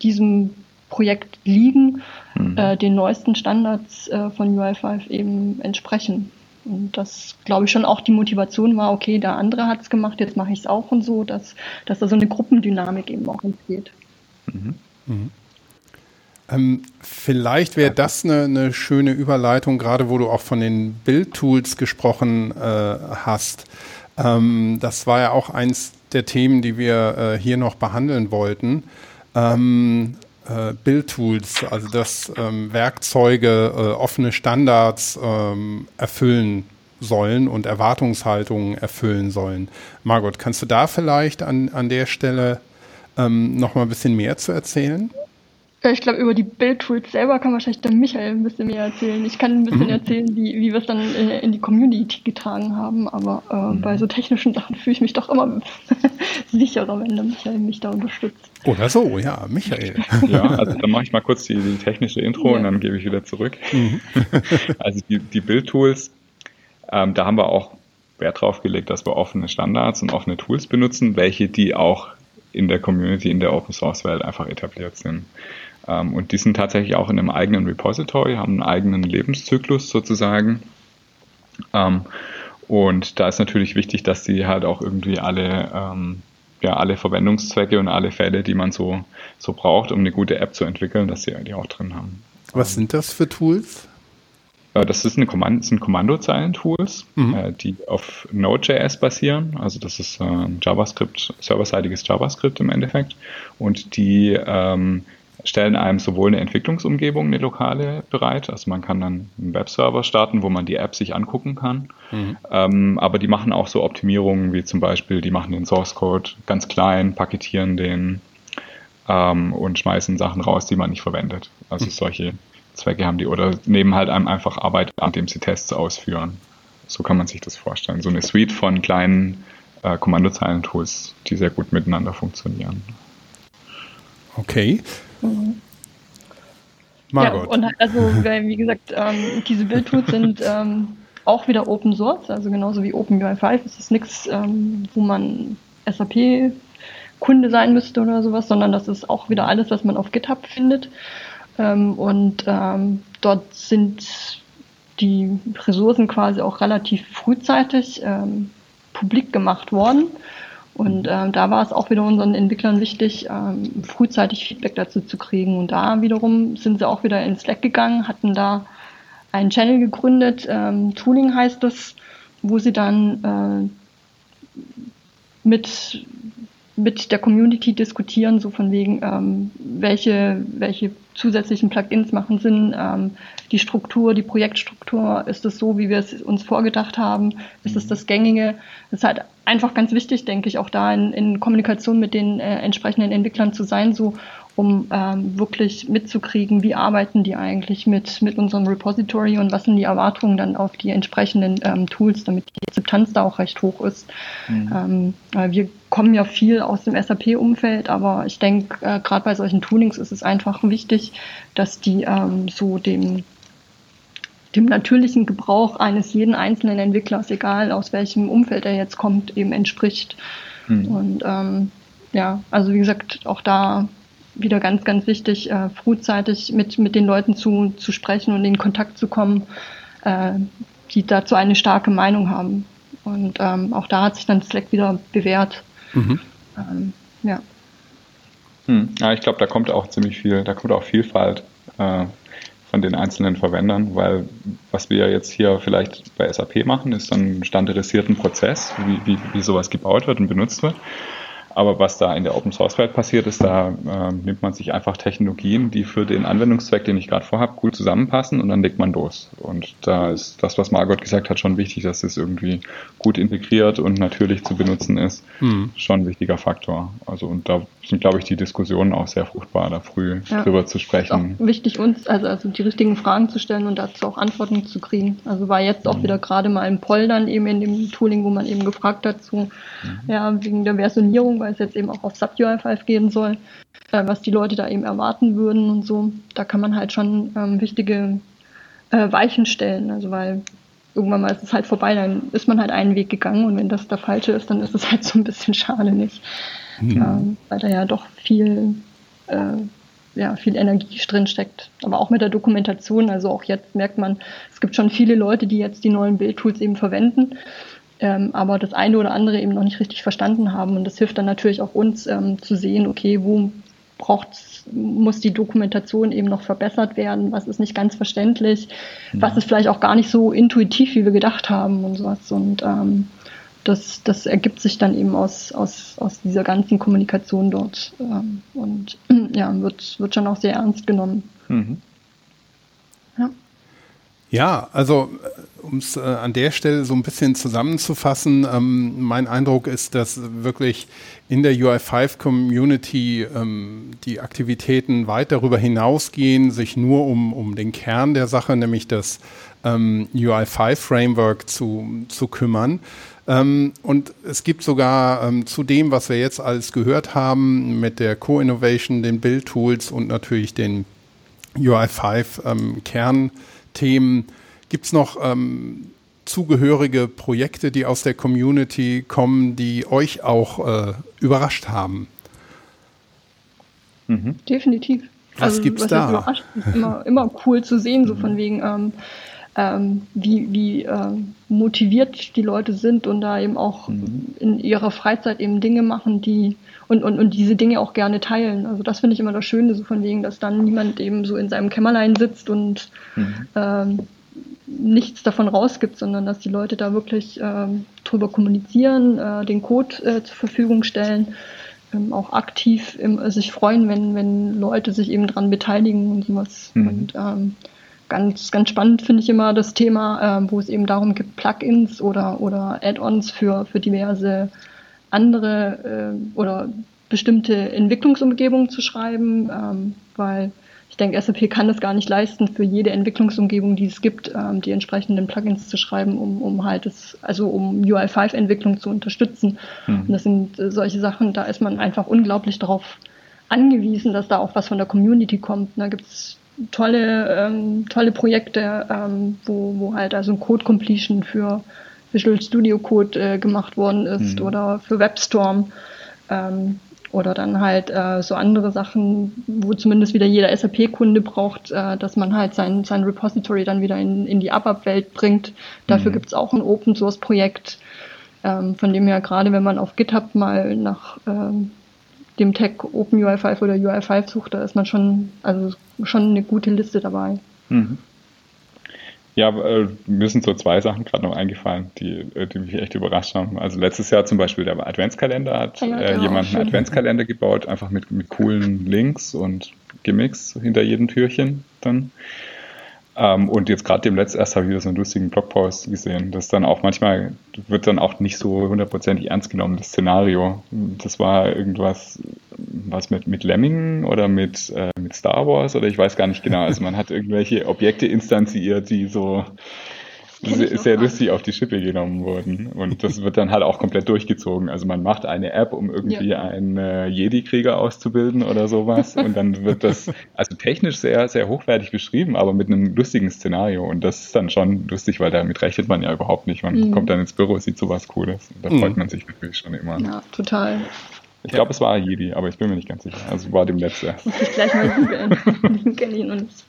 diesem Projekt liegen, mhm. äh, den neuesten Standards äh, von UI5 eben entsprechen. Und das, glaube ich, schon auch die Motivation war, okay, der andere hat es gemacht, jetzt mache ich es auch und so, dass, dass da so eine Gruppendynamik eben auch entsteht. Mhm. Mhm. Ähm, vielleicht wäre das eine, eine, schöne Überleitung, gerade wo du auch von den Bildtools gesprochen äh, hast. Ähm, das war ja auch eins der Themen, die wir äh, hier noch behandeln wollten. Ähm, äh, Build-Tools, also dass ähm, Werkzeuge äh, offene Standards ähm, erfüllen sollen und Erwartungshaltungen erfüllen sollen. Margot, kannst du da vielleicht an, an der Stelle ähm, noch mal ein bisschen mehr zu erzählen? Ich glaube, über die Build-Tools selber kann wahrscheinlich der Michael ein bisschen mehr erzählen. Ich kann ein bisschen mhm. erzählen, wie, wie wir es dann äh, in die Community getragen haben, aber äh, mhm. bei so technischen Sachen fühle ich mich doch immer (laughs) sicherer, wenn der Michael mich da unterstützt. Oder so, ja, Michael. (laughs) Ja, also dann mache ich mal kurz die, die technische Intro ja. und dann gebe ich wieder zurück. Mhm. (laughs) Also die, die Build-Tools, ähm, da haben wir auch Wert drauf gelegt, dass wir offene Standards und offene Tools benutzen, welche die auch in der Community, in der Open Source Welt einfach etabliert sind. Ähm, und die sind tatsächlich auch in einem eigenen Repository, haben einen eigenen Lebenszyklus sozusagen. Ähm, und da ist natürlich wichtig, dass die halt auch irgendwie alle, ähm, ja, alle Verwendungszwecke und alle Fälle, die man so, so braucht, um eine gute App zu entwickeln, dass sie die auch drin haben. Was sind das für Tools? Das sind Kommandozeilen-Tools, mhm. äh, die auf Node.js basieren. Also das ist JavaScript, serverseitiges JavaScript im Endeffekt. Und die ähm, stellen einem sowohl eine Entwicklungsumgebung, eine lokale bereit, also man kann dann einen Webserver starten, wo man die App sich angucken kann, mhm. ähm, aber die machen auch so Optimierungen, wie zum Beispiel, die machen den Source Code ganz klein, paketieren den ähm, und schmeißen Sachen raus, die man nicht verwendet. Also mhm. solche Zwecke haben die oder nehmen halt einem einfach Arbeit an, dem sie Tests ausführen. So kann man sich das vorstellen. So eine Suite von kleinen äh, Kommandozeilen-Tools, die sehr gut miteinander funktionieren. Okay. Mhm. Margot. Ja, und also, wie gesagt, ähm, diese Build-Tools sind ähm, auch wieder Open Source, also genauso wie OpenUI5 ist es nichts, ähm, wo man SAP Kunde sein müsste oder sowas, sondern das ist auch wieder alles, was man auf GitHub findet. Ähm, und ähm, dort sind die Ressourcen quasi auch relativ frühzeitig ähm, publik gemacht worden. Und ähm, da war es auch wieder unseren Entwicklern wichtig, ähm, frühzeitig Feedback dazu zu kriegen. Und da wiederum sind sie auch wieder in Slack gegangen, hatten da einen Channel gegründet, ähm, Tooling heißt es, wo sie dann äh, mit mit der Community diskutieren, so von wegen, ähm, welche, welche zusätzlichen Plugins machen Sinn, ähm, die Struktur, die Projektstruktur, ist es so, wie wir es uns vorgedacht haben, ist es mhm. das Gängige. Das ist halt einfach ganz wichtig, denke ich, auch da in, in Kommunikation mit den äh, entsprechenden Entwicklern zu sein, so um ähm, wirklich mitzukriegen, wie arbeiten die eigentlich mit, mit unserem Repository und was sind die Erwartungen dann auf die entsprechenden ähm, Tools, damit die Akzeptanz da auch recht hoch ist. Mhm. Ähm, wir kommen ja viel aus dem SAP-Umfeld, aber ich denke, äh, gerade bei solchen Toolings ist es einfach wichtig, dass die ähm, so dem dem natürlichen Gebrauch eines jeden einzelnen Entwicklers, egal aus welchem Umfeld er jetzt kommt, eben entspricht. Mhm. Und ähm, ja, also wie gesagt, auch da wieder ganz, ganz wichtig, äh, frühzeitig mit, mit den Leuten zu, zu sprechen und in Kontakt zu kommen, äh, die dazu eine starke Meinung haben. Und ähm, auch da hat sich dann Slack wieder bewährt. Mhm. Ähm, ja. Hm. Ja, ich glaube, da kommt auch ziemlich viel, da kommt auch Vielfalt äh, von den einzelnen Verwendern, weil was wir jetzt hier vielleicht bei SAP machen, ist dann einen standardisierten Prozess, wie, wie, wie sowas gebaut wird und benutzt wird. Aber was da in der Open Source Welt passiert ist, da äh, nimmt man sich einfach Technologien, die für den Anwendungszweck, den ich gerade vorhabe, gut zusammenpassen und dann legt man los. Und da ist das, was Margot gesagt hat, schon wichtig, dass es irgendwie gut integriert und natürlich zu benutzen ist, mhm. schon ein wichtiger Faktor. Also und da sind, glaube ich, die Diskussionen auch sehr fruchtbar, da früh ja. drüber zu sprechen. Ist auch wichtig uns, also, also die richtigen Fragen zu stellen und dazu auch Antworten zu kriegen. Also war jetzt auch mhm. wieder gerade mal ein Poll dann eben in dem Tooling, wo man eben gefragt hat zu, mhm. ja, wegen der Versionierung, weil es jetzt eben auch auf SubUI5 gehen soll, äh, was die Leute da eben erwarten würden und so. Da kann man halt schon ähm, wichtige äh, Weichen stellen, also weil irgendwann mal ist es halt vorbei, dann ist man halt einen Weg gegangen und wenn das der falsche ist, dann ist es halt so ein bisschen schade nicht. Mhm. Ähm, weil da ja doch viel, äh, ja, viel Energie drin steckt. Aber auch mit der Dokumentation, also auch jetzt merkt man, es gibt schon viele Leute, die jetzt die neuen Bildtools eben verwenden, ähm, aber das eine oder andere eben noch nicht richtig verstanden haben. Und das hilft dann natürlich auch uns ähm, zu sehen, okay, wo braucht muss die Dokumentation eben noch verbessert werden, was ist nicht ganz verständlich, mhm. was ist vielleicht auch gar nicht so intuitiv, wie wir gedacht haben und sowas. Und ähm, das, das ergibt sich dann eben aus, aus, aus dieser ganzen Kommunikation dort ähm, und (clears throat) ja, wird, wird schon auch sehr ernst genommen. Mhm. Ja. Ja, also um es äh, an der Stelle so ein bisschen zusammenzufassen, ähm, mein Eindruck ist, dass wirklich in der UI5-Community ähm, die Aktivitäten weit darüber hinausgehen, sich nur um, um den Kern der Sache, nämlich das ähm, UI5-Framework zu, zu kümmern. Ähm, und es gibt sogar ähm, zu dem, was wir jetzt alles gehört haben, mit der Co-Innovation, den Build-Tools und natürlich den UI5-Kern. Gibt es noch ähm, zugehörige Projekte, die aus der Community kommen, die euch auch äh, überrascht haben? Mhm. Definitiv. Was also, gibt's was da? Überrascht, ist immer, immer cool zu sehen, so von wegen, ähm, ähm, wie, wie äh, motiviert die Leute sind und da eben auch mhm. in ihrer Freizeit eben Dinge machen, die und, und, und diese Dinge auch gerne teilen. Also das finde ich immer das Schöne, so von wegen, dass dann niemand eben so in seinem Kämmerlein sitzt und mhm. ähm, nichts davon rausgibt, sondern dass die Leute da wirklich ähm, drüber kommunizieren, äh, den Code äh, zur Verfügung stellen, ähm, auch aktiv im, äh, sich freuen, wenn, wenn Leute sich eben dran beteiligen und sowas. Mhm. Und ähm, ganz, ganz spannend finde ich immer das Thema, äh, wo es eben darum gibt, Plugins oder, oder Add-ons für, für diverse andere äh, oder bestimmte Entwicklungsumgebungen zu schreiben, ähm, weil ich denke, SAP kann das gar nicht leisten, für jede Entwicklungsumgebung, die es gibt, ähm, die entsprechenden Plugins zu schreiben, um, um halt das, also um UI5-Entwicklung zu unterstützen. Mhm. Und das sind äh, solche Sachen, da ist man einfach unglaublich darauf angewiesen, dass da auch was von der Community kommt. Da gibt es tolle, ähm, tolle Projekte, ähm, wo, wo halt also ein Code Completion für Visual Studio Code äh, gemacht worden ist mhm. oder für WebStorm. Ähm, oder dann halt äh, so andere Sachen, wo zumindest wieder jeder SAP-Kunde braucht, äh, dass man halt sein, sein Repository dann wieder in, in die ABAP-Welt bringt. Dafür mhm. gibt es auch ein Open-Source-Projekt, ähm, von dem her gerade, wenn man auf GitHub mal nach ähm, dem Tag OpenUI5 oder UI5 sucht, da ist man schon, also schon eine gute Liste dabei. Mhm. Ja, äh, mir sind so zwei Sachen gerade noch eingefallen, die, äh, die mich echt überrascht haben. Also letztes Jahr zum Beispiel der Adventskalender hat ja, äh, jemand einen Adventskalender gebaut, einfach mit, mit coolen Links und Gimmicks hinter jedem Türchen dann. Ähm, und jetzt gerade dem letzten erst habe ich wieder so einen lustigen Blogpost gesehen. Das dann auch manchmal wird dann auch nicht so hundertprozentig ernst genommen, das Szenario. Das war irgendwas, was mit, mit Lemmingen oder mit, äh, mit Star Wars oder ich weiß gar nicht genau. Also man hat irgendwelche Objekte instanziert, die so sehr, sehr lustig auf die Schippe genommen wurden. Und das wird dann halt auch komplett durchgezogen. Also man macht eine App, um irgendwie ja. einen äh, Jedi-Krieger auszubilden oder sowas. Und dann wird das also technisch sehr, sehr hochwertig beschrieben, aber mit einem lustigen Szenario. Und das ist dann schon lustig, weil damit rechnet man ja überhaupt nicht. Man mhm. kommt dann ins Büro, sieht sowas Cooles. Da freut mhm. man sich natürlich schon immer. Ja, total. Ich glaube, es war Jedi, aber ich bin mir nicht ganz sicher. Also war dem letzte. (laughs) Muss ich gleich mal googeln. (laughs) Den kenne ich noch nicht.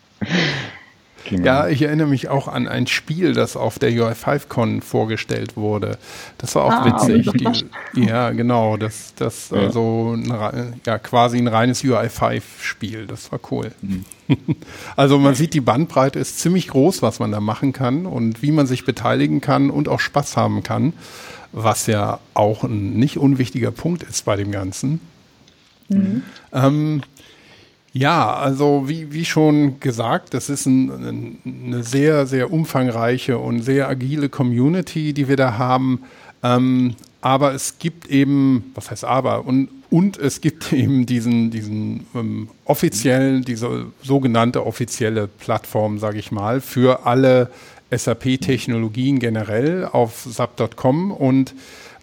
Genau. Ja, ich erinnere mich auch an ein Spiel, das auf der UI5Con vorgestellt wurde. Das war auch ah, witzig. Die, ja, genau. Das, das ja. also ein, ja, quasi ein reines UI5-Spiel. Das war cool. Mhm. (laughs) Also man sieht, die Bandbreite ist ziemlich groß, was man da machen kann und wie man sich beteiligen kann und auch Spaß haben kann, was ja auch ein nicht unwichtiger Punkt ist bei dem Ganzen. Mhm. Ähm, ja, also wie, wie schon gesagt, das ist ein, ein, eine sehr, sehr umfangreiche und sehr agile Community, die wir da haben. Ähm, aber es gibt eben, was heißt aber, und, und es gibt (laughs) eben diesen, diesen ähm, offiziellen, diese sogenannte offizielle Plattform, sage ich mal, für alle SAP-Technologien generell auf SAP.com und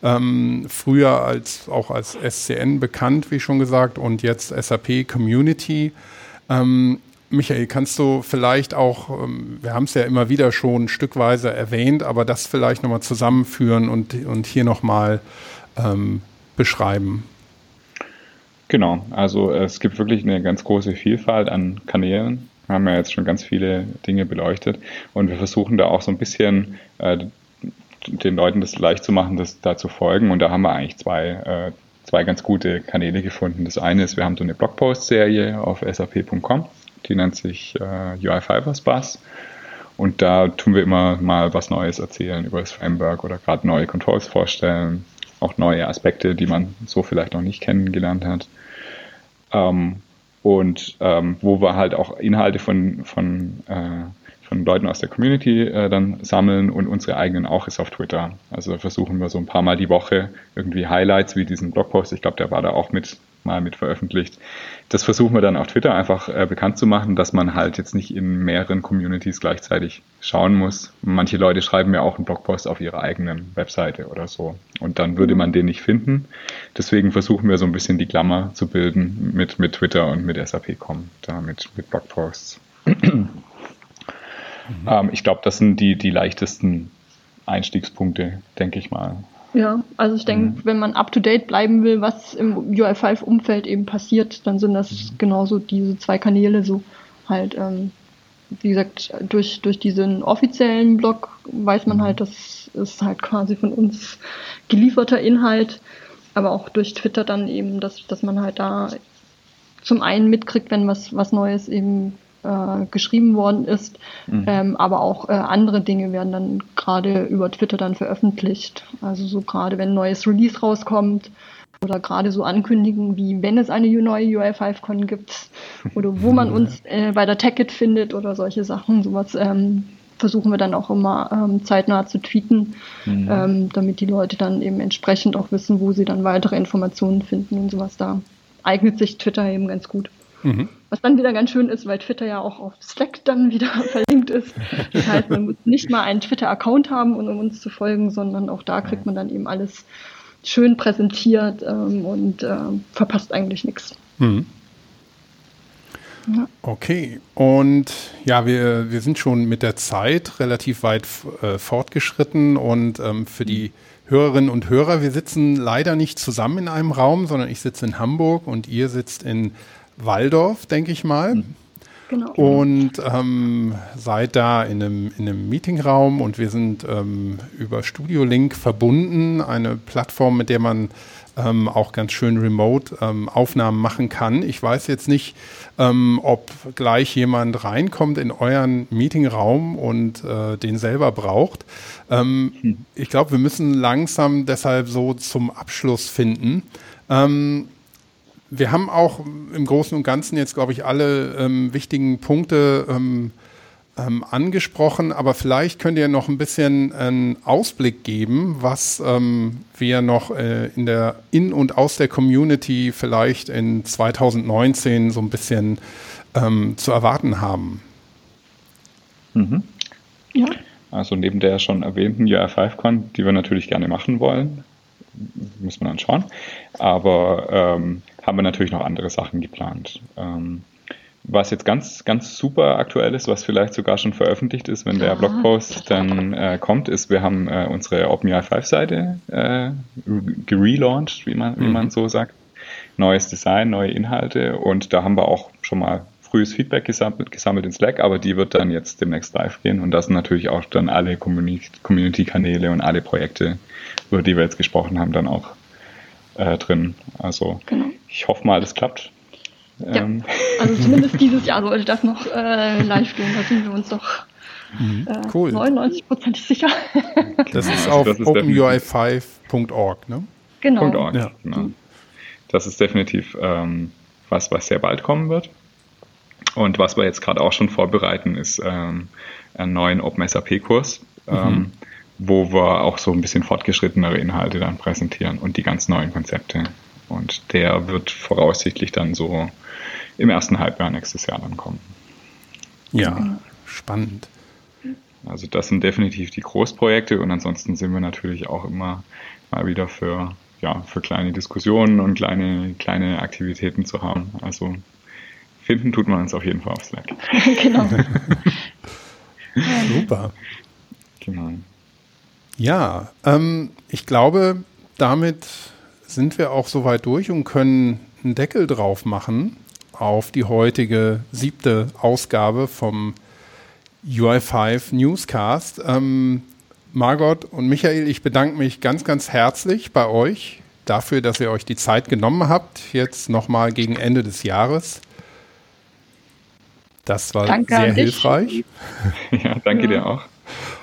ähm, früher als auch als SCN bekannt, wie schon gesagt, und jetzt SAP Community. Ähm, Michael, kannst du vielleicht auch, ähm, wir haben es ja immer wieder schon stückweise erwähnt, aber das vielleicht nochmal zusammenführen und, und hier nochmal ähm, beschreiben? Genau, also es gibt wirklich eine ganz große Vielfalt an Kanälen. Haben ja jetzt schon ganz viele Dinge beleuchtet und wir versuchen da auch so ein bisschen äh, den Leuten das leicht zu machen, das da zu folgen. Und da haben wir eigentlich zwei, äh, zwei ganz gute Kanäle gefunden. Das eine ist, wir haben so eine Blogpost-Serie auf sap.com, die nennt sich äh, UI Fibers Bus. Und da tun wir immer mal was Neues erzählen über das Framework oder gerade neue Controls vorstellen, auch neue Aspekte, die man so vielleicht noch nicht kennengelernt hat. Ähm, und ähm, wo wir halt auch Inhalte von, von, äh, von Leuten aus der Community äh, dann sammeln und unsere eigenen auch ist auf Twitter. Also versuchen wir so ein paar Mal die Woche irgendwie Highlights wie diesen Blogpost, ich glaube, der war da auch mit mal mit veröffentlicht. Das versuchen wir dann auf Twitter einfach äh, bekannt zu machen, dass man halt jetzt nicht in mehreren Communities gleichzeitig schauen muss. Manche Leute schreiben ja auch einen Blogpost auf ihrer eigenen Webseite oder so. Und dann würde man den nicht finden. Deswegen versuchen wir so ein bisschen die Klammer zu bilden mit, mit Twitter und mit SAP.com, da mit, mit Blogposts. mhm. ähm, ich glaube, das sind die, die leichtesten Einstiegspunkte, denke ich mal. Ja, also ich denke, mhm. wenn man up to date bleiben will, was im UI5-Umfeld eben passiert, dann sind das mhm. genauso diese zwei Kanäle, so halt, ähm, wie gesagt, durch, durch diesen offiziellen Blog weiß man mhm. halt, das ist halt quasi von uns gelieferter Inhalt, aber auch durch Twitter dann eben, dass, dass man halt da zum einen mitkriegt, wenn was, was Neues eben äh, geschrieben worden ist. Mhm. Ähm, aber auch äh, andere Dinge werden dann gerade über Twitter dann veröffentlicht. Also so gerade wenn ein neues Release rauskommt oder gerade so Ankündigungen wie wenn es eine neue UI5Con gibt oder wo man (laughs) uns äh, bei der Tacket findet oder solche Sachen, sowas ähm, versuchen wir dann auch immer ähm, zeitnah zu tweeten, mhm. ähm, damit die Leute dann eben entsprechend auch wissen, wo sie dann weitere Informationen finden und sowas. Da eignet sich Twitter eben ganz gut. Mhm. Was dann wieder ganz schön ist, weil Twitter ja auch auf Slack dann wieder (laughs) verlinkt ist. Das heißt, man muss nicht mal einen Twitter-Account haben, um uns zu folgen, sondern auch da kriegt man dann eben alles schön präsentiert ähm, und äh, verpasst eigentlich nichts. Mhm. Ja. Okay, und ja, wir, wir sind schon mit der Zeit relativ weit äh, fortgeschritten und ähm, für die Hörerinnen und Hörer, wir sitzen leider nicht zusammen in einem Raum, sondern ich sitze in Hamburg und ihr sitzt in Waldorf, denke ich mal. Mhm. Genau. Und ähm, seid da in einem, in einem Meetingraum und wir sind ähm, über Studio Link verbunden, eine Plattform, mit der man ähm, auch ganz schön remote ähm, Aufnahmen machen kann. Ich weiß jetzt nicht, ähm, ob gleich jemand reinkommt in euren Meetingraum und äh, den selber braucht. Ähm, hm. Ich glaube, wir müssen langsam deshalb so zum Abschluss finden. Ähm, wir haben auch im Großen und Ganzen jetzt, glaube ich, alle ähm, wichtigen Punkte ähm, ähm, angesprochen, aber vielleicht könnt ihr noch ein bisschen einen Ausblick geben, was ähm, wir noch äh, in der in und aus der Community vielleicht in 2019 so ein bisschen ähm, zu erwarten haben. Mhm. Ja. Also neben der schon erwähnten UI5Con, die wir natürlich gerne machen wollen, muss man dann schauen. Aber ähm, haben wir natürlich noch andere Sachen geplant. Ähm, was jetzt ganz, ganz super aktuell ist, was vielleicht sogar schon veröffentlicht ist, wenn der Blogpost dann äh, kommt, ist, wir haben äh, unsere OpenUI5-Seite äh, gelauncht, wie man, mhm. wie man so sagt. Neues Design, neue Inhalte und da haben wir auch schon mal frühes Feedback gesammelt, gesammelt in Slack, aber die wird dann jetzt demnächst live gehen und das sind natürlich auch dann alle Community-Kanäle und alle Projekte, über die wir jetzt gesprochen haben, dann auch äh, drin. Also genau. ich hoffe mal, das klappt. Ja, ähm. (laughs) also zumindest dieses Jahr sollte das noch äh, live gehen. Da sind wir uns doch mhm. äh, cool. 99% sicher. (laughs) Das ist genau, auf openui5.org, ne? Genau. .org, ja. genau. Das ist definitiv ähm, was, was sehr bald kommen wird. Und was wir jetzt gerade auch schon vorbereiten, ist ähm, einen neuen OpenSAP-Kurs. Mhm. Wo wir auch so ein bisschen fortgeschrittenere Inhalte dann präsentieren und die ganz neuen Konzepte. Und der wird voraussichtlich dann so im ersten Halbjahr nächstes Jahr dann kommen. Ja, spannend. Also das sind definitiv die Großprojekte und ansonsten sind wir natürlich auch immer mal wieder für, ja, für kleine Diskussionen und kleine, kleine Aktivitäten zu haben. Also finden tut man uns auf jeden Fall auf Slack. (laughs) genau. (laughs) Super. Genau. Ja, ähm, ich glaube, damit sind wir auch soweit durch und können einen Deckel drauf machen auf die heutige siebte Ausgabe vom UI5 Newscast. Ähm, Margot und Michael, ich bedanke mich ganz, ganz herzlich bei euch dafür, dass ihr euch die Zeit genommen habt, jetzt nochmal gegen Ende des Jahres. Das war danke sehr hilfreich. (laughs) ja, danke ja. dir auch.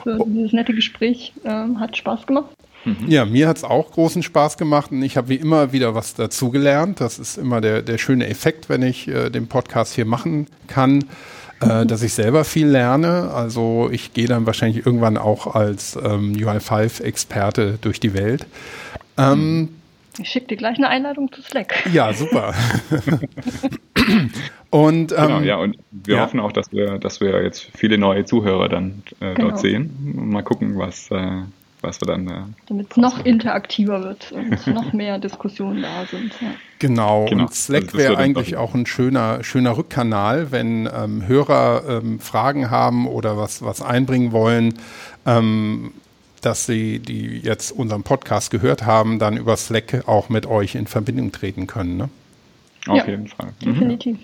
So, dieses nette Gespräch äh, hat Spaß gemacht. Mhm. Ja, mir hat es auch großen Spaß gemacht und ich habe wie immer wieder was dazugelernt. Das ist immer der, der schöne Effekt, wenn ich äh, den Podcast hier machen kann, äh, dass ich selber viel lerne. Also ich gehe dann wahrscheinlich irgendwann auch als ähm, UI5-Experte durch die Welt. Ähm, ich schicke dir gleich eine Einladung zu Slack. Ja, super. (laughs) und, genau, ähm, genau, ja, und wir ja. hoffen auch, dass wir, dass wir jetzt viele neue Zuhörer dann äh, genau. dort sehen. Mal gucken, was, äh, was wir dann. Äh, Damit es noch interaktiver wird und (laughs) noch mehr Diskussionen da sind. Ja. Genau. genau, und Slack also wäre eigentlich auch ein schöner, schöner Rückkanal, wenn ähm, Hörer ähm, Fragen haben oder was, was einbringen wollen. Ähm, dass sie, die jetzt unseren Podcast gehört haben, dann über Slack auch mit euch in Verbindung treten können. Ne? Auf ja, jeden Fall. Mhm. Definitiv.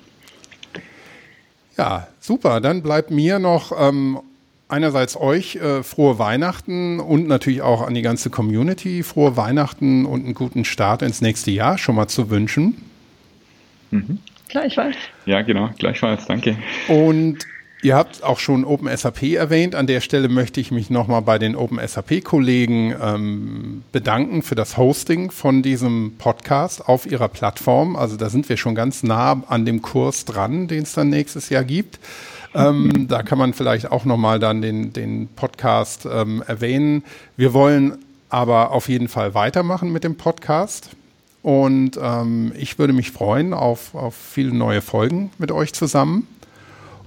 Ja, super. Dann bleibt mir noch ähm, einerseits euch äh, frohe Weihnachten und natürlich auch an die ganze Community frohe Weihnachten und einen guten Start ins nächste Jahr schon mal zu wünschen. Mhm. Gleichfalls. Ja, genau, gleichfalls, danke. Und ihr habt auch schon OpenSAP erwähnt. An der Stelle möchte ich mich nochmal bei den OpenSAP-Kollegen ähm, bedanken für das Hosting von diesem Podcast auf ihrer Plattform. Also da sind wir schon ganz nah an dem Kurs dran, den es dann nächstes Jahr gibt. Ähm, da kann man vielleicht auch nochmal dann den, den Podcast ähm, erwähnen. Wir wollen aber auf jeden Fall weitermachen mit dem Podcast. Und ähm, ich würde mich freuen auf, auf viele neue Folgen mit euch zusammen.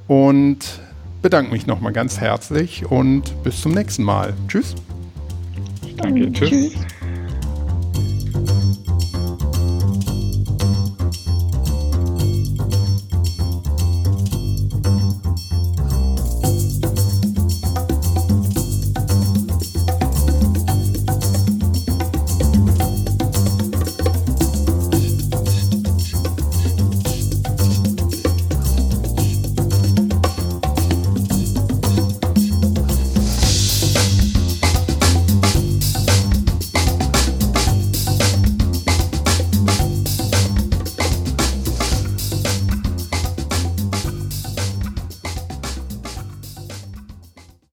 Und bedanke mich nochmal ganz herzlich und bis zum nächsten Mal. Tschüss. Danke, tschüss. tschüss.